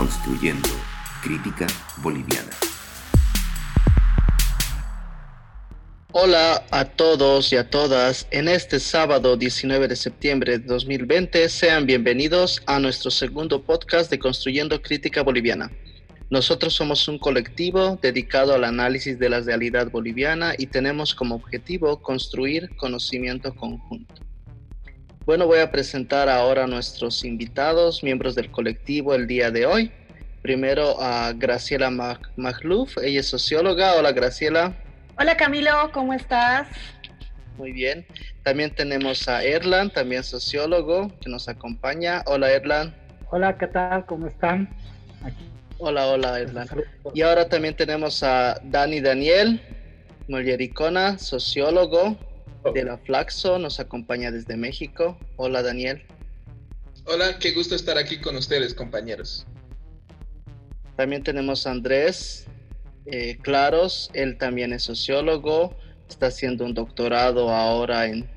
Construyendo Crítica Boliviana. Hola a todos y a todas. En este sábado 19 de septiembre de 2020, sean bienvenidos a nuestro segundo podcast de Construyendo Crítica Boliviana. Nosotros somos un colectivo dedicado al análisis de la realidad boliviana y tenemos como objetivo construir conocimiento conjunto. Bueno, voy a presentar ahora a nuestros invitados, miembros del colectivo el día de hoy. Primero a Graciela Magluf, ella es socióloga. Hola Graciela. Hola Camilo, ¿cómo estás? Muy bien. También tenemos a Erlan, también sociólogo, que nos acompaña. Hola Erlan. Hola, ¿qué tal? ¿Cómo están? Hola, hola, Erlan. Y ahora también tenemos a Dani Daniel Mollericona, sociólogo de la Flaxo, nos acompaña desde México. Hola, Daniel. Hola, qué gusto estar aquí con ustedes, compañeros. También tenemos a Andrés eh, Claros, él también es sociólogo, está haciendo un doctorado ahora en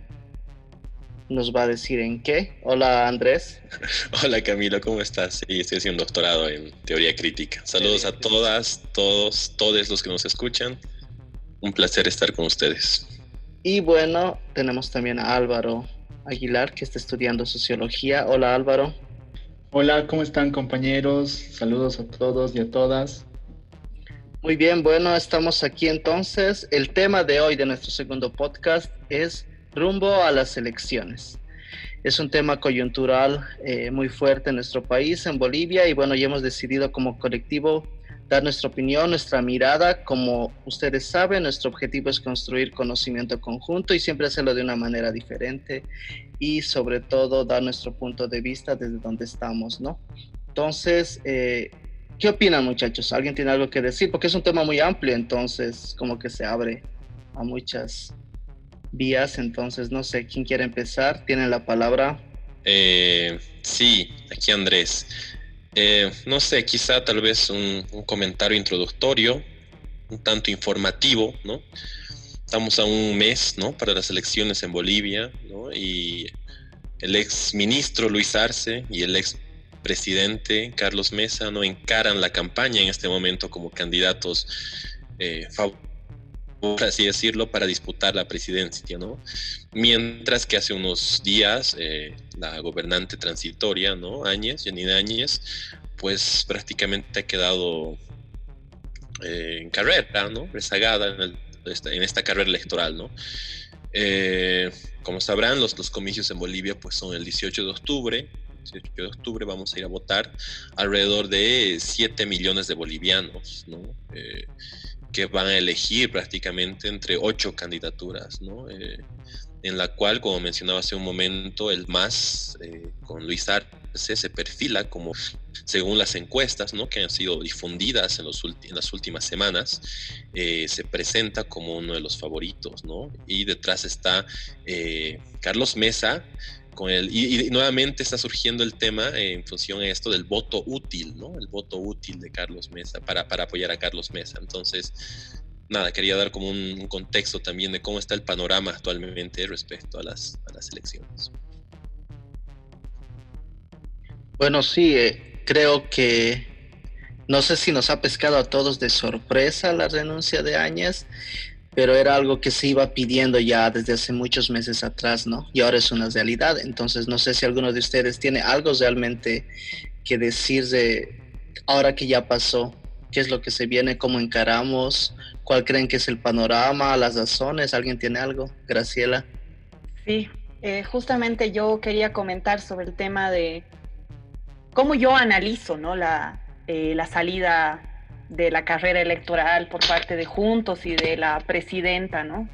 nos va a decir en qué. Hola Andrés. Hola Camilo, ¿cómo estás? Sí, estoy haciendo un doctorado en teoría crítica. Saludos a todas, todos, todos los que nos escuchan. Un placer estar con ustedes. Y bueno, tenemos también a Álvaro Aguilar, que está estudiando sociología. Hola Álvaro. Hola, ¿cómo están compañeros? Saludos a todos y a todas. Muy bien, bueno, estamos aquí entonces. El tema de hoy de nuestro segundo podcast es rumbo a las elecciones. Es un tema coyuntural eh, muy fuerte en nuestro país, en Bolivia, y bueno, ya hemos decidido como colectivo dar nuestra opinión, nuestra mirada. Como ustedes saben, nuestro objetivo es construir conocimiento conjunto y siempre hacerlo de una manera diferente y sobre todo dar nuestro punto de vista desde donde estamos, ¿no? Entonces, eh, ¿qué opinan muchachos? ¿Alguien tiene algo que decir? Porque es un tema muy amplio, entonces como que se abre a muchas vías, entonces no sé, ¿quién quiere empezar? Tienen la palabra. Eh, sí, aquí Andrés. Eh, no sé, quizá tal vez un, comentario introductorio, un tanto informativo, ¿no? Estamos a un mes, ¿no? Para las elecciones en Bolivia, ¿no? Y el ex ministro Luis Arce y el ex presidente Carlos Mesa no encaran la campaña en este momento como candidatos eh, favoritos por así decirlo, para disputar la presidencia, ¿no? Mientras que hace unos días eh, la gobernante transitoria, ¿no? Áñez, Janine Áñez, pues prácticamente ha quedado eh, en carrera, ¿no? Rezagada en, esta carrera electoral, ¿no? Eh, como sabrán, los, los comicios en Bolivia pues son el 18 de octubre, 18 de octubre vamos a ir a votar alrededor de 7 millones de bolivianos, ¿no? Que van a elegir prácticamente entre ocho candidaturas, ¿no? Eh, en la cual, como mencionaba hace un momento, el MAS eh, con Luis Arce se perfila como, según las encuestas ¿no? que han sido difundidas en, los en las últimas semanas, eh, se presenta como uno de los favoritos. ¿no? Y detrás está Carlos Mesa, y, nuevamente está surgiendo el tema en función de esto del voto útil, ¿no? El voto útil de Carlos Mesa para, para apoyar a Carlos Mesa. Entonces, nada, quería dar como un, contexto también de cómo está el panorama actualmente respecto a las, a las elecciones. Bueno, sí, eh, creo que no sé si nos ha pescado a todos de sorpresa la renuncia de Áñez pero era algo que se iba pidiendo ya desde hace muchos meses atrás, ¿no? Y ahora es una realidad. Entonces, no sé si alguno de ustedes tiene algo realmente que decir de ahora que ya pasó, qué es lo que se viene, cómo encaramos, cuál creen que es el panorama, las razones. ¿Alguien tiene algo? Graciela. Sí, eh, justamente yo quería comentar sobre el tema de cómo yo analizo, ¿no? La, eh, la salida de la carrera electoral por parte de Juntos y de la presidenta, ¿no?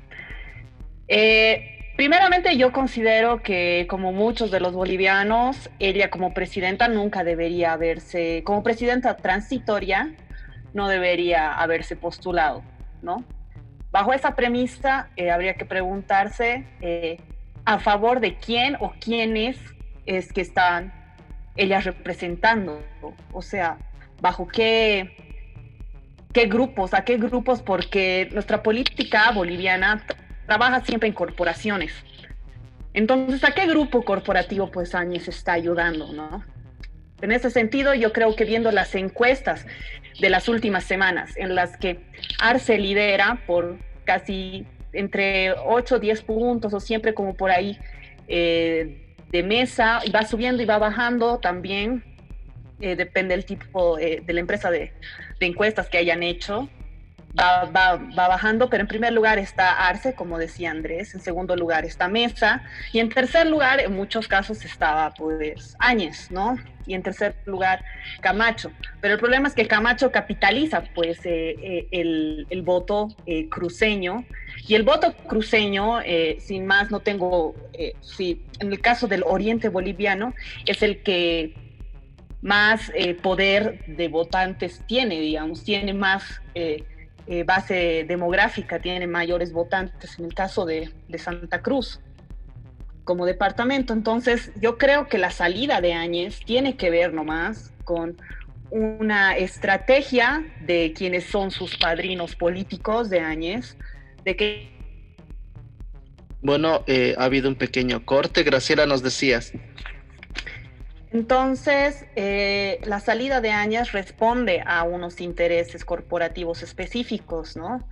Eh, primeramente yo considero que como muchos de los bolivianos, ella como presidenta nunca debería haberse, como presidenta transitoria, no debería haberse postulado, ¿no? Bajo esa premisa eh, habría que preguntarse eh, a favor de quién o quiénes es que están ellas representando, o sea, bajo qué qué grupos, a qué grupos, porque nuestra política boliviana trabaja siempre en corporaciones. Entonces, ¿a qué grupo corporativo pues Áñez está ayudando, no? En ese sentido, yo creo que viendo las encuestas de las últimas semanas, en las que Arce lidera por casi entre 8 o 10 puntos o siempre como por ahí eh, de mesa, y va subiendo y va bajando también, eh, depende del tipo eh, de la empresa de, de encuestas que hayan hecho va, va, va, bajando, pero en primer lugar está Arce, como decía Andrés, en segundo lugar está Mesa, y en tercer lugar, en muchos casos, estaba pues Áñez, ¿no? Y en tercer lugar, Camacho. Pero el problema es que Camacho capitaliza pues eh, eh, el, el, voto eh, cruceño, y el voto cruceño, eh, sin más, no tengo, eh, sí, en el caso del oriente boliviano, es el que más eh, poder de votantes tiene, digamos, tiene más eh, eh, base demográfica, tiene mayores votantes en el caso de, de, Santa Cruz como departamento. Entonces, yo creo que la salida de Áñez tiene que ver nomás con una estrategia de quienes son sus padrinos políticos de Áñez, de que... Bueno, ha habido un pequeño corte. Graciela, nos decías. Entonces, eh, la salida de Áñez responde a unos intereses corporativos específicos, ¿no?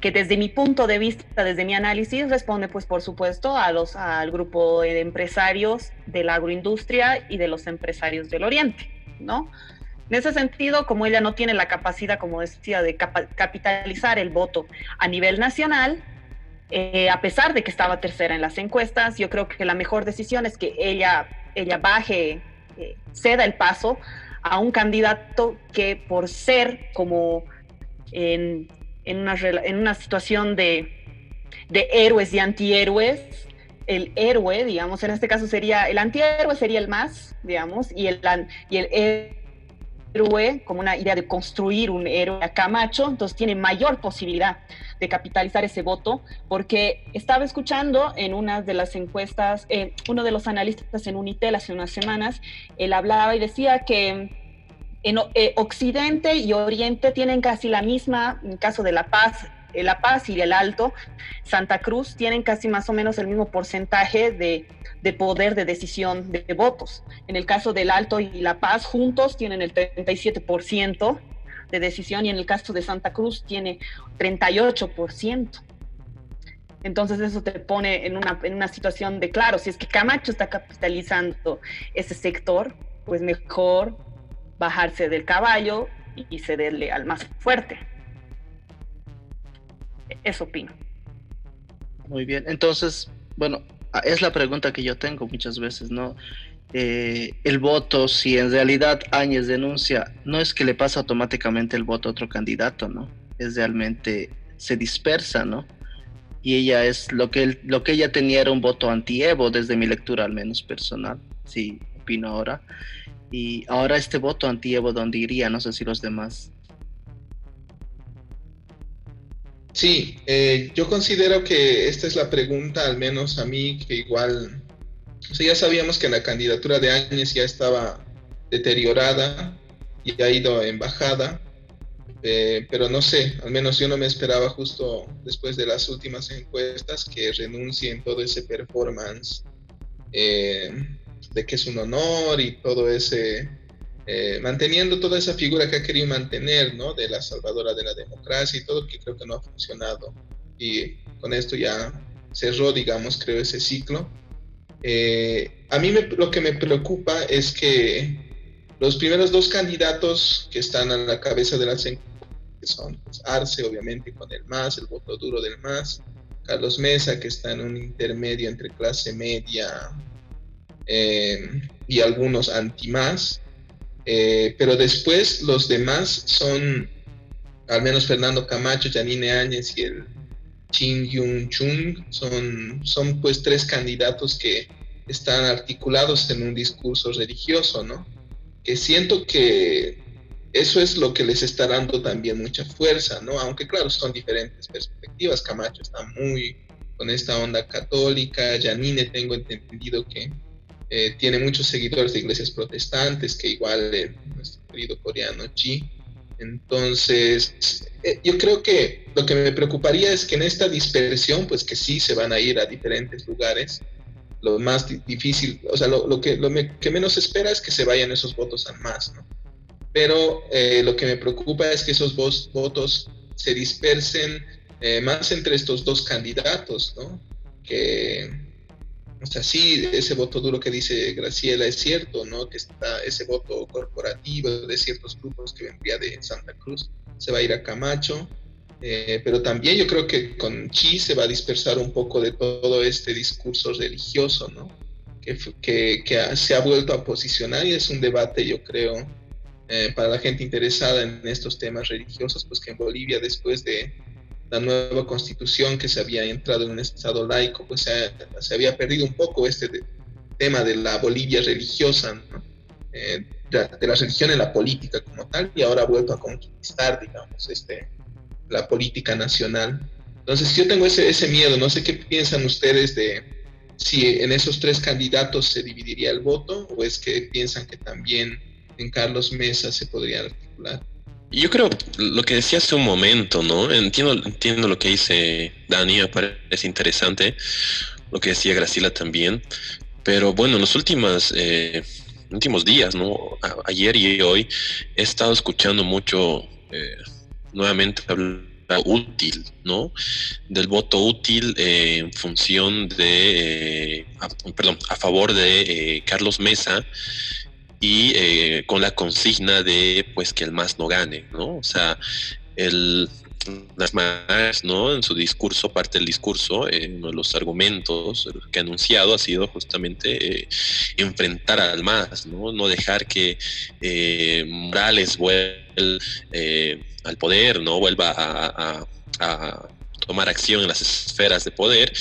Que desde mi punto de vista, desde mi análisis, responde, pues, por supuesto, a los, al grupo de empresarios de la agroindustria y de los empresarios del Oriente, ¿no? En ese sentido, como ella no tiene la capacidad, como decía, de cap capitalizar el voto a nivel nacional, eh, a pesar de que estaba tercera en las encuestas, yo creo que la mejor decisión es que ella, ella baje ceda el paso a un candidato que por ser como en, en, una, en una, situación de, de, héroes y antihéroes, el héroe, digamos, en este caso sería, el antihéroe sería el más, digamos, y el, y el como una idea de construir un héroe a Camacho, entonces tiene mayor posibilidad de capitalizar ese voto, porque estaba escuchando en una de las encuestas, uno de los analistas en Unitel hace unas semanas, él hablaba y decía que en eh, Occidente y Oriente tienen casi la misma, en caso de La Paz, La Paz y el Alto, Santa Cruz tienen casi más o menos el mismo porcentaje de, de, poder de decisión de votos. En el caso del Alto y La Paz, juntos tienen el 37% de decisión y en el caso de Santa Cruz tiene 38%. Entonces eso te pone en una, en una situación de, claro, si es que Camacho está capitalizando ese sector, pues mejor bajarse del caballo y cederle al más fuerte. Eso opino. Muy bien, entonces, bueno, es la pregunta que yo tengo muchas veces, ¿no? Eh, el voto, si en realidad Áñez denuncia, no es que le pasa automáticamente el voto a otro candidato, ¿no? Es realmente, se dispersa, ¿no? Y ella es, lo que, lo que ella tenía era un voto anti-Evo, desde mi lectura al menos personal, sí, opino ahora. Y ahora este voto anti-Evo, ¿dónde iría? No sé si los demás Sí, eh, yo considero que esta es la pregunta, al menos a mí, que igual, o sea, ya sabíamos que la candidatura de Áñez ya estaba deteriorada y ha ido en bajada, eh, pero no sé, al menos yo no me esperaba justo después de las últimas encuestas que renuncie en todo ese performance eh, de que es un honor y todo ese eh, manteniendo toda esa figura que ha querido mantener, ¿no? De la salvadora de la democracia y todo, que creo que no ha funcionado. Y con esto ya cerró, digamos, creo, ese ciclo. Eh, a mí me, lo que me preocupa es que los primeros dos candidatos que están a la cabeza de las que son pues, Arce, obviamente, con el MAS, el voto duro del MAS, Carlos Mesa, que está en un intermedio entre clase media eh, y algunos anti-MAS, eh, pero después los demás son, al menos Fernando Camacho, Janine Áñez y el Chin Yun Chung, son, son pues tres candidatos que están articulados en un discurso religioso, ¿no? Que siento que eso es lo que les está dando también mucha fuerza, ¿no? Aunque claro, son diferentes perspectivas. Camacho está muy con esta onda católica, Janine tengo entendido que eh, tiene muchos seguidores de iglesias protestantes, que igual eh, nuestro querido coreano Chi. Entonces, eh, yo creo que lo que me preocuparía es que en esta dispersión, pues que sí se van a ir a diferentes lugares, lo más difícil, o sea, lo, que, lo que menos espera es que se vayan esos votos al más, ¿no? Pero eh, lo que me preocupa es que esos votos se dispersen eh, más entre estos dos candidatos, ¿no? Que, o sea, sí, ese voto duro que dice Graciela es cierto, ¿no? Que está ese voto corporativo de ciertos grupos que vendría de Santa Cruz, se va a ir a Camacho, eh, pero también yo creo que con Chi se va a dispersar un poco de todo este discurso religioso, ¿no? Que, que, se ha vuelto a posicionar y es un debate, yo creo, eh, para la gente interesada en estos temas religiosos, pues que en Bolivia después de la nueva constitución que se había entrado en un estado laico, pues se, había perdido un poco este tema de la Bolivia religiosa, eh, de, la religión en la política como tal, y ahora ha vuelto a conquistar, digamos, este, la política nacional. Entonces yo tengo ese, ese miedo, no sé qué piensan ustedes de si en esos tres candidatos se dividiría el voto o es que piensan que también en Carlos Mesa se podría articular. Yo creo lo que decía hace un momento, ¿no? Entiendo, entiendo lo que dice Dani, me interesante, lo que decía Graciela también, pero bueno, en los últimos, eh, últimos días, ¿no? ayer y hoy he estado escuchando mucho, eh, nuevamente hablar útil, ¿no? Del voto útil eh, en función de, perdón, a favor de Carlos Mesa y eh, con la consigna de pues que el más no gane, ¿no? O sea, el, las más, ¿no? En su discurso, parte del discurso, eh, uno de los argumentos que ha anunciado ha sido justamente eh, enfrentar al más, ¿no? No dejar que Morales vuelva al poder, ¿no? Vuelva a tomar acción en las esferas de poder.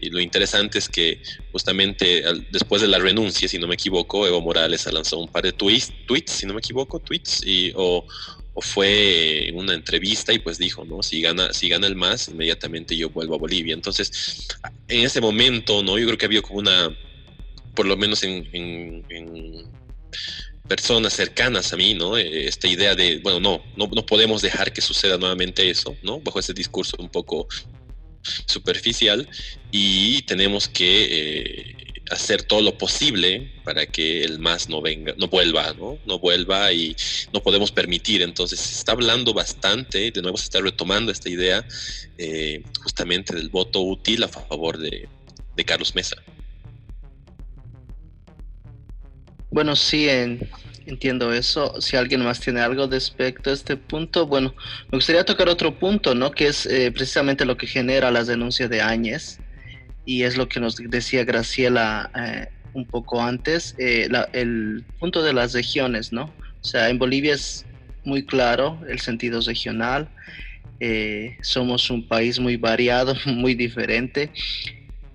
Y lo interesante es que justamente después de la renuncia, si no me equivoco, Evo Morales lanzado un par de tweets, tweets si no me equivoco, tweets, y, o, fue en una entrevista y pues dijo, ¿no? Si gana, si gana el más, inmediatamente yo vuelvo a Bolivia. Entonces, en ese momento, ¿no? Yo creo que había como una, por lo menos en personas cercanas a mí, ¿no? Eh, esta idea de, bueno, no, no, podemos dejar que suceda nuevamente eso, ¿no? Bajo ese discurso un poco superficial y tenemos que eh, hacer todo lo posible para que el más no venga, no vuelva, ¿no? No vuelva y no podemos permitir. Entonces se está hablando bastante, de nuevo se está retomando esta idea eh, justamente del voto útil a favor de Carlos Mesa. Bueno, sí, entiendo eso. Si alguien más tiene algo respecto a este punto, bueno, me gustaría tocar otro punto, ¿no? Que es eh, precisamente lo que genera las denuncias de Áñez y es lo que nos decía Graciela eh, un poco antes, eh, el punto de las regiones, ¿no? O sea, en Bolivia es muy claro el sentido regional. somos un país muy variado, muy diferente.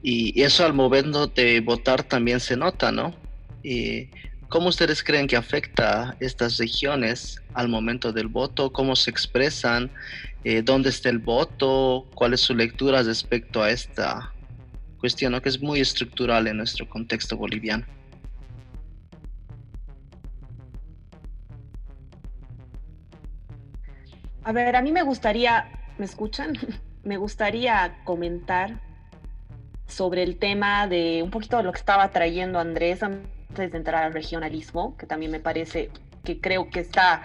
Y, eso al momento de votar también se nota, ¿no? ¿Cómo ustedes creen que afecta estas regiones al momento del voto? ¿Cómo se expresan? Eh, ¿Dónde está el voto? ¿Cuál es su lectura respecto a esta cuestión que es muy estructural en nuestro contexto boliviano? A ver, a mí me gustaría, ¿me escuchan? me gustaría comentar sobre el tema de un poquito de lo que estaba trayendo Andrés antes de entrar al regionalismo, que también me parece que creo que está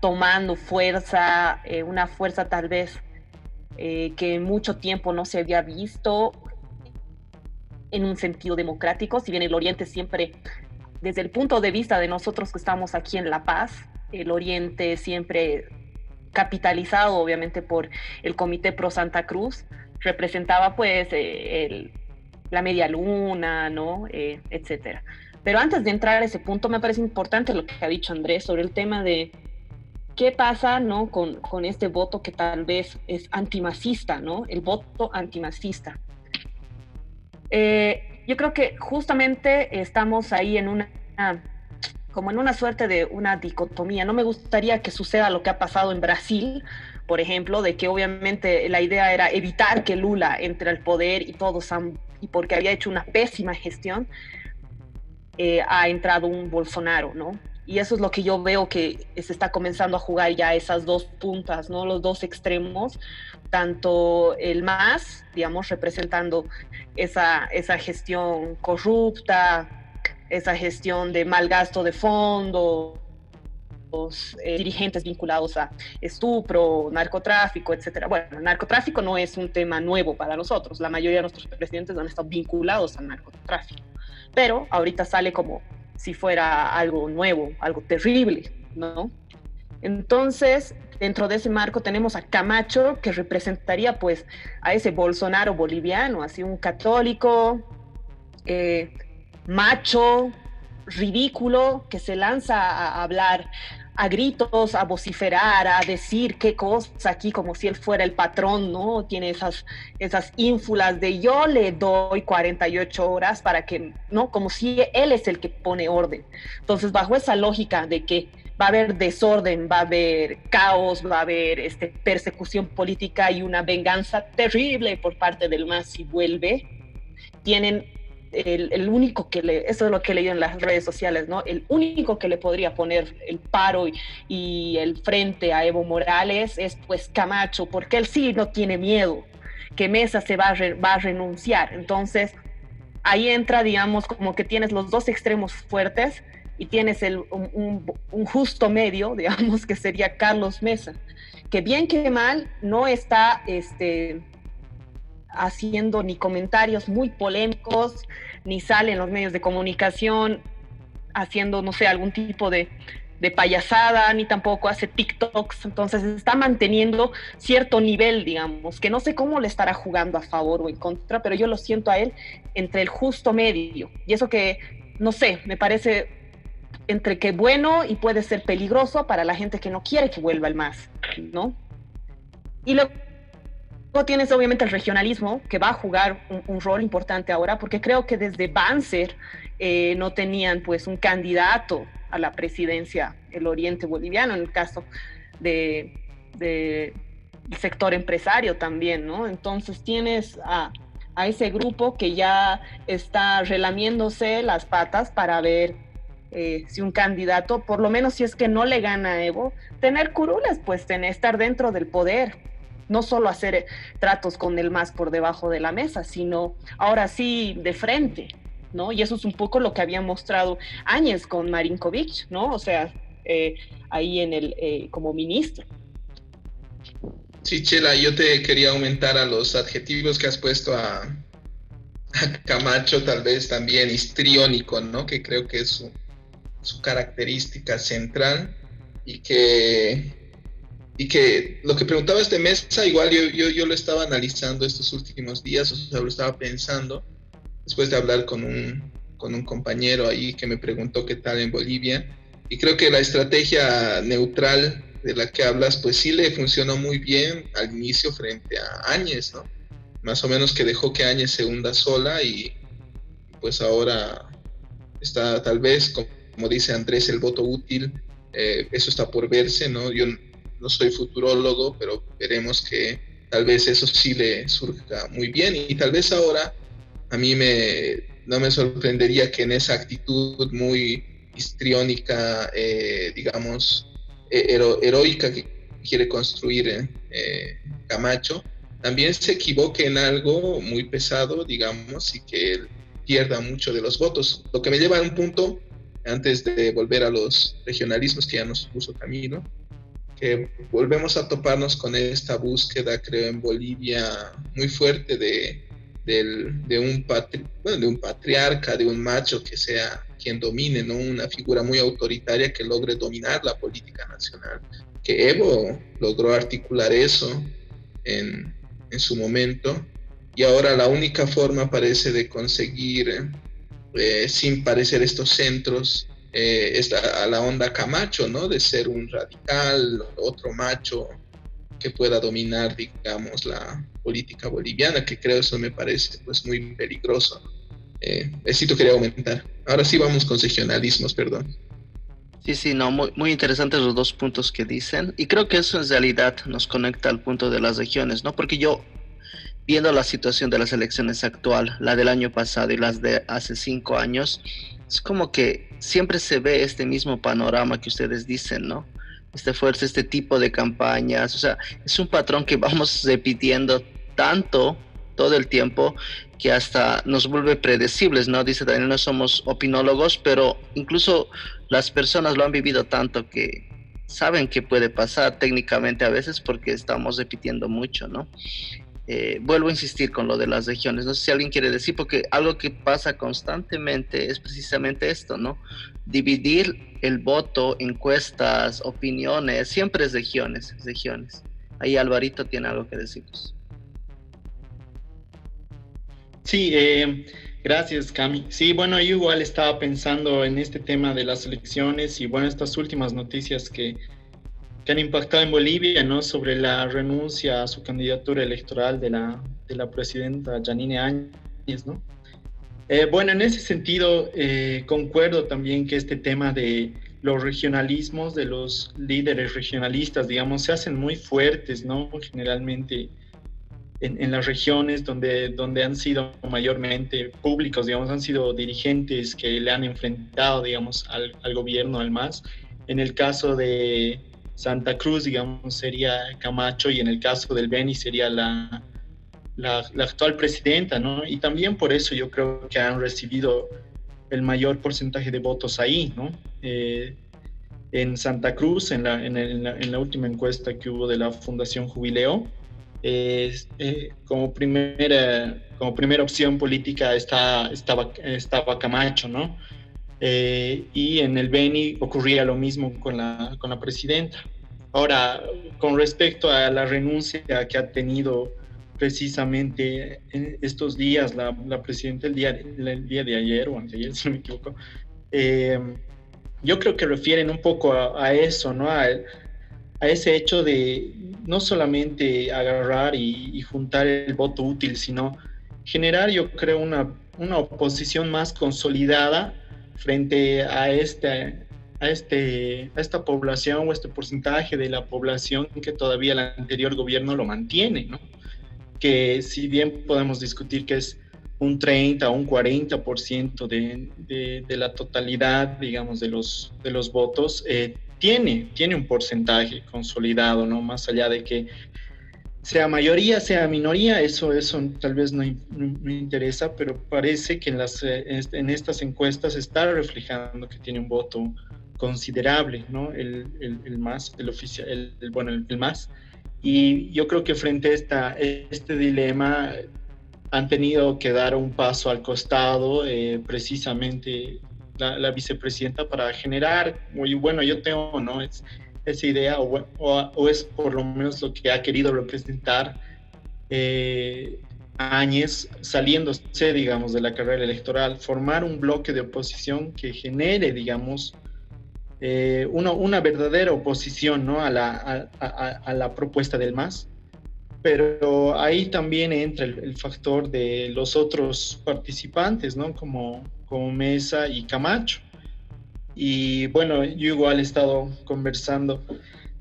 tomando fuerza, eh, una fuerza tal vez eh, que mucho tiempo no se había visto en un sentido democrático, si bien el Oriente siempre, desde el punto de vista de nosotros que estamos aquí en La Paz, el Oriente siempre capitalizado obviamente por el Comité Pro Santa Cruz, representaba pues eh, la media luna, ¿no? etcétera. Pero antes de entrar a ese punto, me parece importante lo que ha dicho Andrés sobre el tema de qué pasa ¿no? con, con este voto que tal vez es antimacista, ¿no? el voto antimacista. Eh, yo creo que justamente estamos ahí en una, como en una suerte de una dicotomía. No me gustaría que suceda lo que ha pasado en Brasil, por ejemplo, de que obviamente la idea era evitar que Lula entre al poder y todos y porque había hecho una pésima gestión, eh, ha entrado un Bolsonaro, ¿no? y eso es lo que yo veo que se está comenzando a jugar ya esas dos puntas, ¿no? Los dos extremos, tanto el MAS, digamos, representando esa, esa gestión corrupta, esa gestión de mal gasto de fondos, eh, dirigentes vinculados a estupro, narcotráfico, etcétera. Bueno, narcotráfico no es un tema nuevo para nosotros. La mayoría de nuestros presidentes han estado vinculados al narcotráfico. Pero ahorita sale como si fuera algo nuevo, algo terrible, ¿no? Entonces, dentro de ese marco tenemos a Camacho, que representaría pues a ese Bolsonaro boliviano, así un católico, eh, macho, ridículo, que se lanza a hablar a gritos, a vociferar, a decir qué cosa aquí, como si él fuera el patrón, ¿no? Tiene esas, esas ínfulas de yo le doy 48 horas para que, ¿no? Como si él es el que pone orden. Entonces, bajo esa lógica de que va a haber desorden, va a haber caos, va a haber este, persecución política y una venganza terrible por parte del MAS si vuelve, tienen el, único que le, eso es lo que he leído en las redes sociales, ¿no? El único que le podría poner el paro y, el frente a Evo Morales es pues Camacho, porque él sí no tiene miedo, que Mesa se va a, va a renunciar. Entonces, ahí entra, digamos, como que tienes los dos extremos fuertes y tienes el, un, un, justo medio, digamos, que sería Carlos Mesa, que bien que mal no está, este, haciendo ni comentarios muy polémicos, ni sale en los medios de comunicación haciendo, no sé, algún tipo de, de payasada, ni tampoco hace TikToks, entonces está manteniendo cierto nivel, digamos, que no sé cómo le estará jugando a favor o en contra, pero yo lo siento a él entre el justo medio. Y eso que, no sé, me parece entre que bueno y puede ser peligroso para la gente que no quiere que vuelva el más, ¿no? Y lo tienes obviamente el regionalismo, que va a jugar un, rol importante ahora, porque creo que desde Banzer eh, no tenían pues un candidato a la presidencia el oriente boliviano, en el caso de, del sector empresario también, ¿no? Entonces tienes a, a ese grupo que ya está relamiéndose las patas para ver eh, si un candidato, por lo menos si es que no le gana a Evo, tener curulas, pues tener, estar dentro del poder, no solo hacer tratos con el más por debajo de la mesa, sino ahora sí de frente, ¿no? Y eso es un poco lo que había mostrado Áñez con Marinkovic, ¿no? O sea, eh, ahí en el, eh, como ministro. Sí, Chela, yo te quería aumentar a los adjetivos que has puesto a, a Camacho, tal vez también histriónico, ¿no? Que creo que es su, su característica central y que y que lo que preguntaba este mesa, igual yo, yo, yo, lo estaba analizando estos últimos días, o sea, lo estaba pensando, después de hablar con un, con un compañero ahí que me preguntó qué tal en Bolivia, y creo que la estrategia neutral de la que hablas, pues sí le funcionó muy bien al inicio frente a Áñez, ¿no? Más o menos que dejó que Áñez se hunda sola y pues ahora está tal vez, como, dice Andrés, el voto útil, eh, eso está por verse, ¿no? Yo no soy futurólogo, pero veremos que tal vez eso sí le surja muy bien y tal vez ahora a mí me, no me sorprendería que en esa actitud muy histriónica, eh, digamos, heroica que quiere construir eh, Camacho, también se equivoque en algo muy pesado, digamos, y que pierda mucho de los votos. Lo que me lleva a un punto, antes de volver a los regionalismos que ya nos puso Camino, que volvemos a toparnos con esta búsqueda, creo, en Bolivia muy fuerte de, de, un, de un patriarca, de un macho que sea quien domine, ¿no? Una figura muy autoritaria que logre dominar la política nacional. Que Evo logró articular eso en, en su momento y ahora la única forma parece de conseguir, eh, sin parecer estos centros, eh, a la onda Camacho, ¿no? De ser un radical, otro macho que pueda dominar, digamos, la política boliviana, que creo eso me parece pues muy peligroso. Eh, tú quería aumentar. Ahora sí vamos con regionalismos, perdón. Sí, sí, no, muy, muy interesantes los dos puntos que dicen. Y creo que eso en realidad nos conecta al punto de las regiones, ¿no? Porque yo, viendo la situación de las elecciones actual, la del año pasado y las de hace cinco años, es como que siempre se ve este mismo panorama que ustedes dicen, ¿no? Este fuerza, este tipo de campañas, o sea, es un patrón que vamos repitiendo tanto todo el tiempo que hasta nos vuelve predecibles, ¿no? Dice Daniel, no somos opinólogos, pero incluso las personas lo han vivido tanto que saben que puede pasar técnicamente a veces porque estamos repitiendo mucho, ¿no? Eh, vuelvo a insistir con lo de las regiones. No sé si alguien quiere decir, porque algo que pasa constantemente es precisamente esto, ¿no? Dividir el voto, encuestas, opiniones, siempre es regiones, regiones. Ahí Alvarito tiene algo que decirnos. Sí, eh, gracias Cami. Sí, bueno, yo igual estaba pensando en este tema de las elecciones y bueno, estas últimas noticias que, que han impactado en Bolivia, ¿no? Sobre la renuncia a su candidatura electoral de la, de la presidenta Janine Áñez, ¿no? Eh, bueno, en ese sentido, eh, concuerdo también que este tema de los regionalismos, de los líderes regionalistas, digamos, se hacen muy fuertes, ¿no? Generalmente en, en, las regiones donde, donde han sido mayormente públicos, digamos, han sido dirigentes que le han enfrentado, digamos, al, al gobierno, al MAS. En el caso de, Santa Cruz, digamos, sería Camacho y en el caso del Beni sería la, la, actual presidenta, ¿no? Y también por eso yo creo que han recibido el mayor porcentaje de votos ahí, ¿no? Eh, en Santa Cruz, en la, en, la, última encuesta que hubo de la Fundación Jubileo, eh, como, primera, como primera opción política está, estaba, estaba Camacho, ¿no? Eh, y en el Beni ocurría lo mismo con la, con la presidenta. Ahora, con respecto a la renuncia que ha tenido precisamente estos días la, la presidenta el día, el día de ayer o anteayer, si no me equivoco, eh, yo creo que refieren un poco a, eso, ¿no? A, a, ese hecho de no solamente agarrar y, y, juntar el voto útil, sino generar, yo creo, una, una oposición más consolidada frente a este, a, este, a esta población o este porcentaje de la población que todavía el anterior gobierno lo mantiene. Que si bien podemos discutir que es un 30 o un 40% de, de, de la totalidad, digamos, de los, de los votos, eh, tiene, tiene un porcentaje consolidado, ¿no? Más allá de que sea mayoría, sea minoría, eso, eso tal vez no, interesa, pero parece que en, las, eh, en estas encuestas está reflejando que tiene un voto considerable, ¿no? El, el, el más, el oficial, el, bueno, el, más. Y yo creo que frente a esta, este dilema han tenido que dar un paso al costado, eh, precisamente la, la, vicepresidenta, para generar, muy bueno, yo tengo, ¿no? Es, esa idea o, o, es por lo menos lo que ha querido representar eh, Áñez saliéndose, digamos, de la carrera electoral, formar un bloque de oposición que genere, digamos, eh, una, una, verdadera oposición ¿no? a, la, a, a, a, la propuesta del MAS. Pero ahí también entra el, el, factor de los otros participantes, ¿no? como, como Mesa y Camacho. Y bueno, yo igual he estado conversando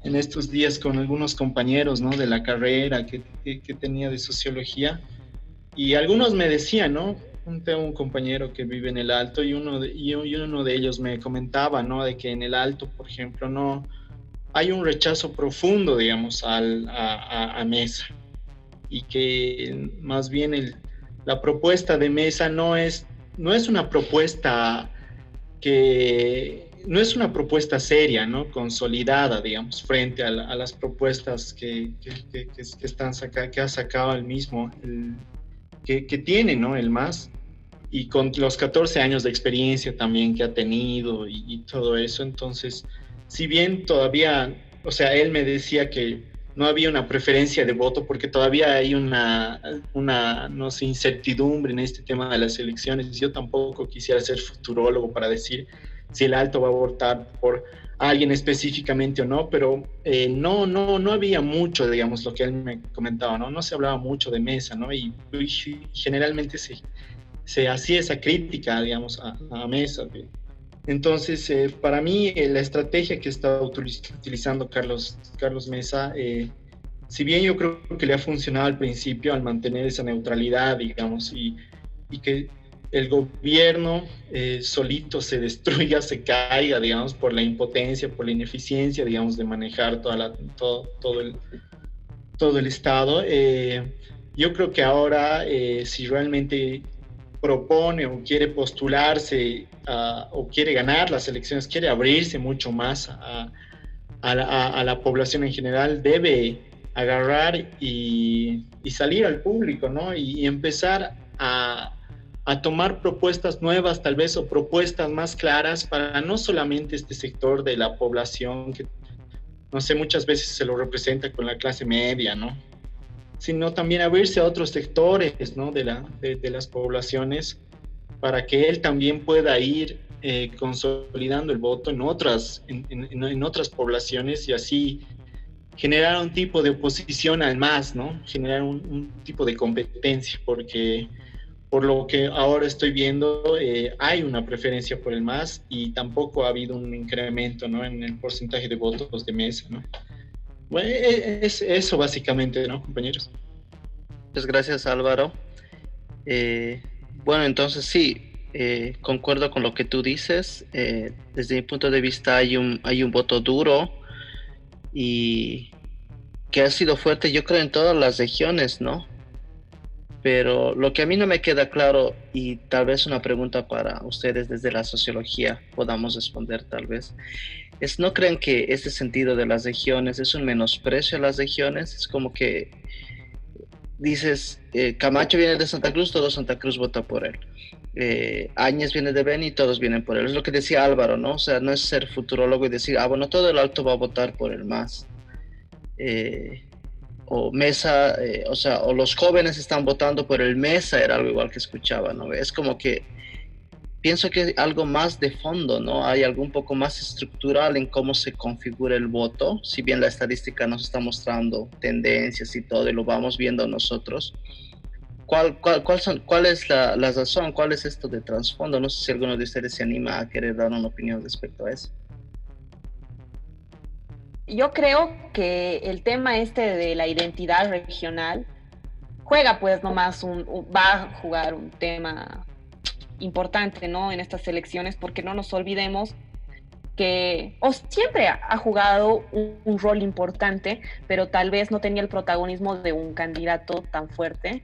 en estos días con algunos compañeros ¿no? de la carrera que, que, que, tenía de sociología y algunos me decían, ¿no? Tengo un compañero que vive en el Alto y uno de, y uno de ellos me comentaba, ¿no? De que en el Alto, por ejemplo, no hay un rechazo profundo, digamos, al, a, a, Mesa y que más bien el, la propuesta de Mesa no es, no es una propuesta que no es una propuesta seria, ¿no? Consolidada, digamos, frente a, la, a las propuestas que, que, están que ha sacado el mismo, el, que, tiene, ¿no? El MAS, y con los 14 años de experiencia también que ha tenido y, todo eso, entonces, si bien todavía, o sea, él me decía que no había una preferencia de voto porque todavía hay una, una, no sé, incertidumbre en este tema de las elecciones. Yo tampoco quisiera ser futurólogo para decir si el alto va a votar por alguien específicamente o no, pero eh, no, no, no había mucho, digamos, lo que él me comentaba, ¿no? No se hablaba mucho de mesa, ¿no? Y, generalmente se, se hacía esa crítica, digamos, a, a mesa. Entonces, eh, para mí, eh, la estrategia que está utilizando Carlos, Carlos Mesa, eh, si bien yo creo que le ha funcionado al principio al mantener esa neutralidad, digamos, y, y que el gobierno eh, solito se destruya, se caiga, digamos, por la impotencia, por la ineficiencia, digamos, de manejar toda la, todo, todo, el, todo el Estado. Eh, yo creo que ahora, eh, si realmente propone o quiere postularse o quiere ganar las elecciones, quiere abrirse mucho más a, la, población en general, debe agarrar y, y salir al público, ¿no? y empezar a a tomar propuestas nuevas tal vez o propuestas más claras para no solamente este sector de la población que, no sé, muchas veces se lo representa con la clase media, ¿no? Sino también abrirse a otros sectores, ¿no? De, la, de, las poblaciones para que él también pueda ir eh, consolidando el voto en otras, en, en, otras poblaciones y así generar un tipo de oposición al más, ¿no? Generar un, un tipo de competencia, porque por lo que ahora estoy viendo, eh, hay una preferencia por el MAS y tampoco ha habido un incremento ¿no? en el porcentaje de votos de mesa. ¿no? Bueno, e, e, es eso básicamente, ¿no, compañeros? Muchas gracias, Álvaro. Eh, bueno, entonces sí, eh, concuerdo con lo que tú dices. desde mi punto de vista hay un, hay un voto duro y que ha sido fuerte, yo creo, en todas las regiones, ¿no? Pero lo que a mí no me queda claro y tal vez una pregunta para ustedes desde la sociología podamos responder tal vez, es no creen que este sentido de las regiones es un menosprecio a las regiones, es como que dices, eh, Camacho viene de Santa Cruz, todo Santa Cruz vota por él. Eh, Áñez viene de Beni, todos vienen por él. Es lo que decía Álvaro, ¿no? O sea, no es ser futurólogo y decir, ah, bueno, todo el alto va a votar por el más. Eh, o Mesa, o sea, o los jóvenes están votando por el Mesa, era algo igual que escuchaba, ¿no? Es como que pienso que algo más de fondo, ¿no? Hay algo un poco más estructural en cómo se configura el voto, si bien la estadística nos está mostrando tendencias y todo, y lo vamos viendo nosotros. ¿Cuál, cuál, cuál, son, cuál es la, la razón? ¿Cuál es esto de trasfondo? No sé si alguno de ustedes se anima a querer dar una opinión respecto a eso yo creo que el tema este de la identidad regional juega pues nomás un, va a jugar un tema importante, ¿no? En estas elecciones, porque no nos olvidemos que siempre ha jugado un, rol importante, pero tal vez no tenía el protagonismo de un candidato tan fuerte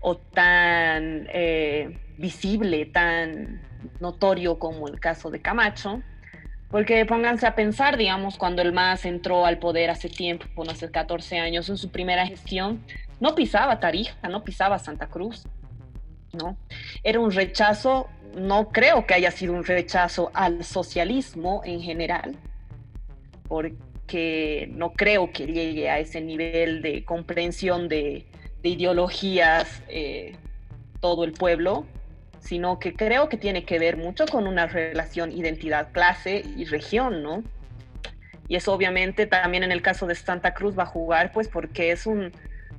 o tan eh, visible, tan notorio como el caso de Camacho. Porque pónganse a pensar, digamos, cuando el MAS entró al poder hace tiempo, bueno, hace 14 años, en su primera gestión, no pisaba Tarija, no pisaba Santa Cruz, ¿no? Era un rechazo, no creo que haya sido un rechazo al socialismo en general, porque no creo que llegue a ese nivel de comprensión de, ideologías eh, todo el pueblo, sino que creo que tiene que ver mucho con una relación identidad, clase y región, ¿no? Y eso obviamente también en el caso de Santa Cruz va a jugar, pues porque es un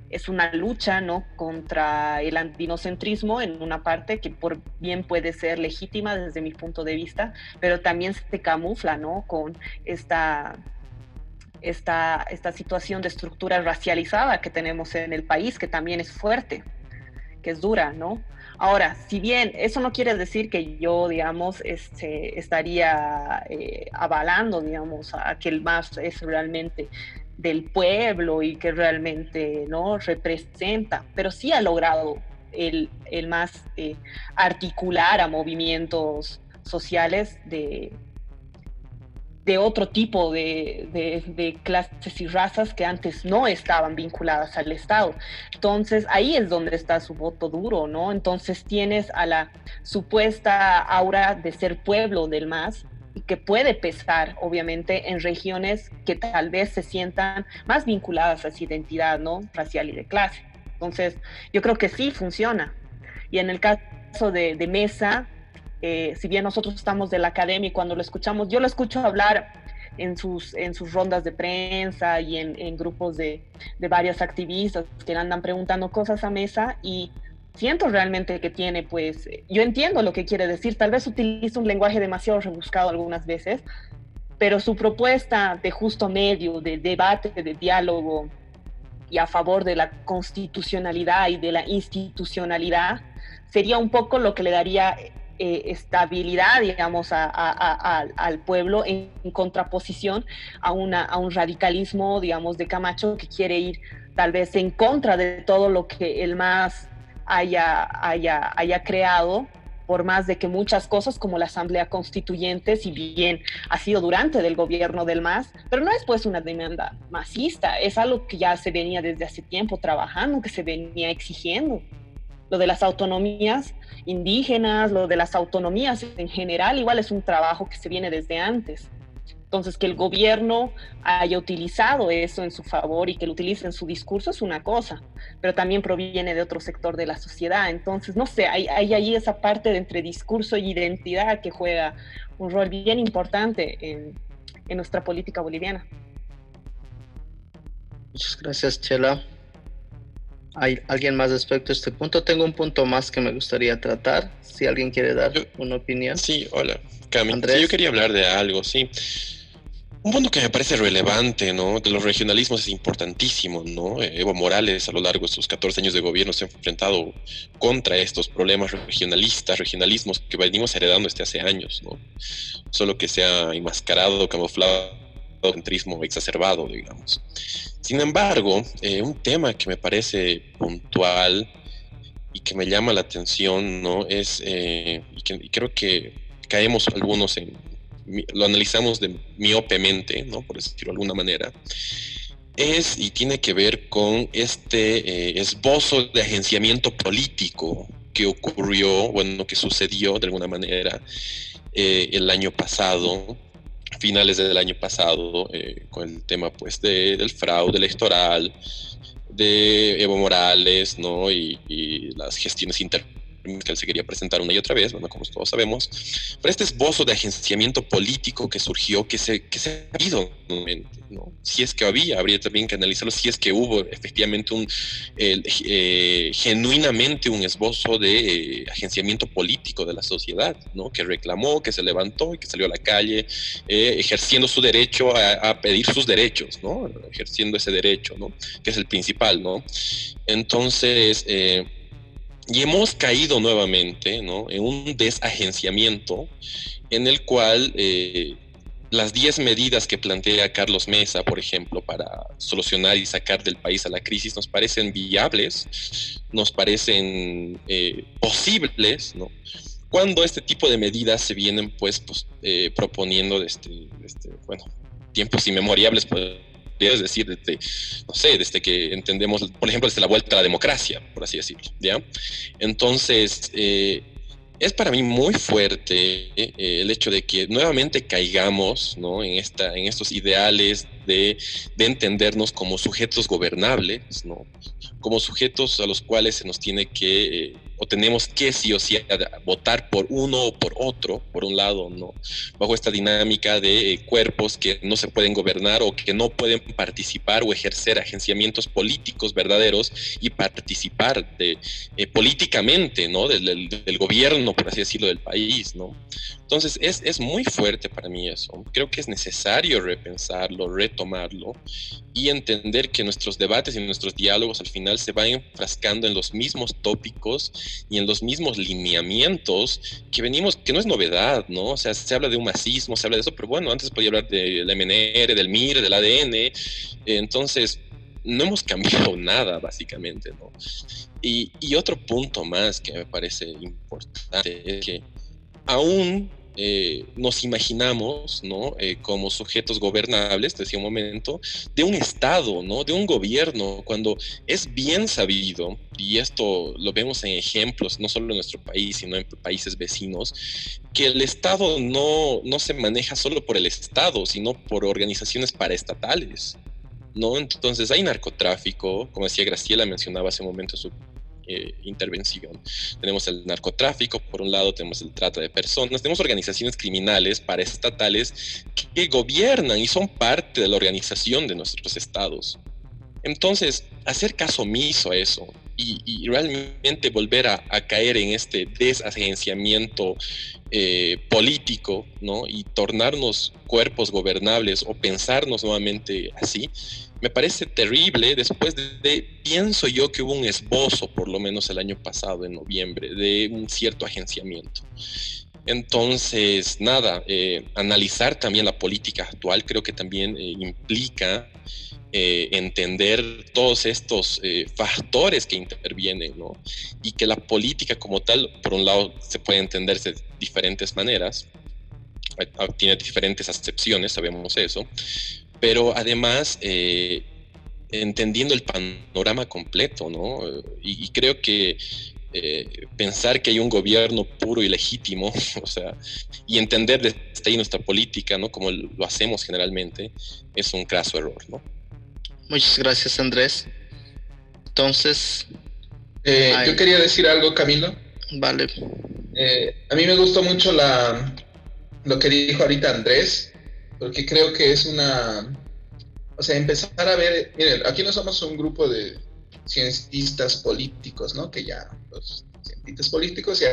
es una lucha, ¿no? Contra el andinocentrismo en una parte que por bien puede ser legítima desde mi punto de vista, pero también se camufla, ¿no? Con esta esta, esta situación de estructura racializada que tenemos en el país, que también es fuerte, que es dura, ¿no? Ahora, si bien eso no quiere decir que yo, digamos, este, estaría eh, avalando, digamos, a que el MAS es realmente del pueblo y que realmente no representa, pero sí ha logrado el, el más eh, articular a movimientos sociales de, de otro tipo de, clases y razas que antes no estaban vinculadas al Estado. Entonces ahí es donde está su voto duro, ¿no? Entonces tienes a la supuesta aura de ser pueblo del MAS y que puede pesar, obviamente, en regiones que tal vez se sientan más vinculadas a esa identidad, ¿no? Racial y de clase. Entonces, yo creo que sí funciona. Y en el caso de, Mesa, eh, si bien nosotros estamos de la academia y cuando lo escuchamos, yo lo escucho hablar en sus, en sus rondas de prensa y en, grupos de, de varios activistas que andan preguntando cosas a mesa y siento realmente que tiene, pues, yo entiendo lo que quiere decir, tal vez utiliza un lenguaje demasiado rebuscado algunas veces, pero su propuesta de justo medio, de debate, de diálogo, y a favor de la constitucionalidad y de la institucionalidad, sería un poco lo que le daría eh, estabilidad, digamos, al pueblo en, contraposición a, una, a un radicalismo, digamos, de Camacho que quiere ir tal vez en contra de todo lo que el MAS haya, haya, haya creado por más de que muchas cosas como la Asamblea Constituyente, si bien ha sido durante del gobierno del MAS, pero no es pues una demanda masista, es algo que ya se venía desde hace tiempo trabajando, que se venía exigiendo. Lo de las autonomías indígenas, lo de las autonomías en general, igual es un trabajo que se viene desde antes. Entonces, que el gobierno haya utilizado eso en su favor y que lo utilice en su discurso es una cosa, pero también proviene de otro sector de la sociedad. Entonces, no sé, hay, hay ahí esa parte de entre discurso y identidad que juega un rol bien importante en, en nuestra política boliviana. Muchas gracias, Chela. ¿Hay alguien más respecto a este punto? Tengo un punto más que me gustaría tratar, si alguien quiere dar una opinión. Sí, hola, Cami. yo quería hablar de algo, sí. Un punto que me parece relevante, ¿no? De los regionalismos es importantísimo, ¿no? Evo Morales a lo largo de sus 14 años de gobierno se ha enfrentado contra estos problemas regionalistas, regionalismos que venimos heredando desde hace años, ¿no? Solo que se ha enmascarado, camuflado, centrismo exacerbado, digamos. Sin embargo, eh, un tema que me parece puntual y que me llama la atención, ¿no? Es, eh, y, creo que caemos algunos en, lo analizamos de miopemente, ¿no? por decirlo de alguna manera, es y tiene que ver con este eh, esbozo de agenciamiento político que ocurrió, bueno, que sucedió de alguna manera el año pasado, finales del año pasado, eh, con el tema pues del fraude electoral, de Evo Morales, ¿no? Y, y las gestiones internas que se quería presentar una y otra vez, bueno, como todos sabemos, pero este esbozo de agenciamiento político que surgió, que se, que se ha habido, ¿no? Si es que había, habría también que analizarlo, si es que hubo efectivamente un, eh, genuinamente un esbozo de eh, agenciamiento político de la sociedad, ¿no? Que reclamó, que se levantó y que salió a la calle eh, ejerciendo su derecho a, a, pedir sus derechos, ¿no? Ejerciendo ese derecho, ¿no? Que es el principal, ¿no? Entonces, eh, y hemos caído nuevamente en un desagenciamiento en el cual eh, las 10 medidas que plantea Carlos Mesa, por ejemplo, para solucionar y sacar del país a la crisis, nos parecen viables, nos parecen eh, posibles, ¿no? cuando este tipo de medidas se vienen pues, pues eh, proponiendo desde, este, bueno, tiempos inmemoriales, pues, es decir, desde, no sé, desde que entendemos, por ejemplo, desde la vuelta a la democracia, por así decirlo, ¿ya? Entonces, eh, es para mí muy fuerte eh, el hecho de que nuevamente caigamos ¿no? en, esta, en estos ideales de, de, entendernos como sujetos gobernables, ¿no? como sujetos a los cuales se nos tiene que eh, o tenemos que sí o sí votar por uno o por otro, por un lado, ¿no? Bajo esta dinámica de eh, cuerpos que no se pueden gobernar o que no pueden participar o ejercer agenciamientos políticos verdaderos y participar de, eh, políticamente, ¿no? Del, del, gobierno, por así decirlo, del país, ¿no? Entonces es, es muy fuerte para mí eso. Creo que es necesario repensarlo, retomarlo y entender que nuestros debates y nuestros diálogos al final se van enfrascando en los mismos tópicos y en los mismos lineamientos que venimos, que no es novedad, ¿no? O sea, se habla de un masismo, se habla de eso, pero bueno, antes podía hablar del MNR, del MIR, del ADN, entonces no hemos cambiado nada, básicamente, ¿no? Y, y otro punto más que me parece importante es que aún eh, nos imaginamos, ¿no? Eh, como sujetos gobernables, decía un momento, de un Estado, ¿no? De un gobierno, cuando es bien sabido, y esto lo vemos en ejemplos, no solo en nuestro país, sino en países vecinos, que el Estado no, no se maneja solo por el Estado, sino por organizaciones paraestatales. ¿No? Entonces hay narcotráfico, como decía Graciela, mencionaba hace un momento su eh, intervención. Tenemos el narcotráfico, por un lado, tenemos el trata de personas, tenemos organizaciones criminales paraestatales que gobiernan y son parte de la organización de nuestros estados. Entonces, hacer caso omiso a eso y, realmente volver a, caer en este desagenciamiento eh, político, ¿no? Y tornarnos cuerpos gobernables o pensarnos nuevamente así, me parece terrible después de, pienso yo que hubo un esbozo, por lo menos el año pasado, en noviembre, de un cierto agenciamiento. Entonces, nada, eh, analizar también la política actual creo que también eh, implica eh, entender todos estos factores que intervienen, ¿no? Y que la política como tal, por un lado, se puede entender de diferentes maneras, tiene diferentes acepciones, sabemos eso, pero además entendiendo el panorama completo, ¿no? y creo que eh, pensar que hay un gobierno puro y legítimo, o sea, y entender desde ahí nuestra política, ¿no? Como lo hacemos generalmente, es un craso error, ¿no? Muchas gracias, Andrés. Entonces... Eh, yo quería decir algo, Camilo. Vale. Eh, a mí me gustó mucho la, lo que dijo ahorita Andrés, porque creo que es una... O sea, empezar a ver, miren, aquí no somos un grupo de, cientistas políticos, ¿no? Que ya los cientistas políticos ya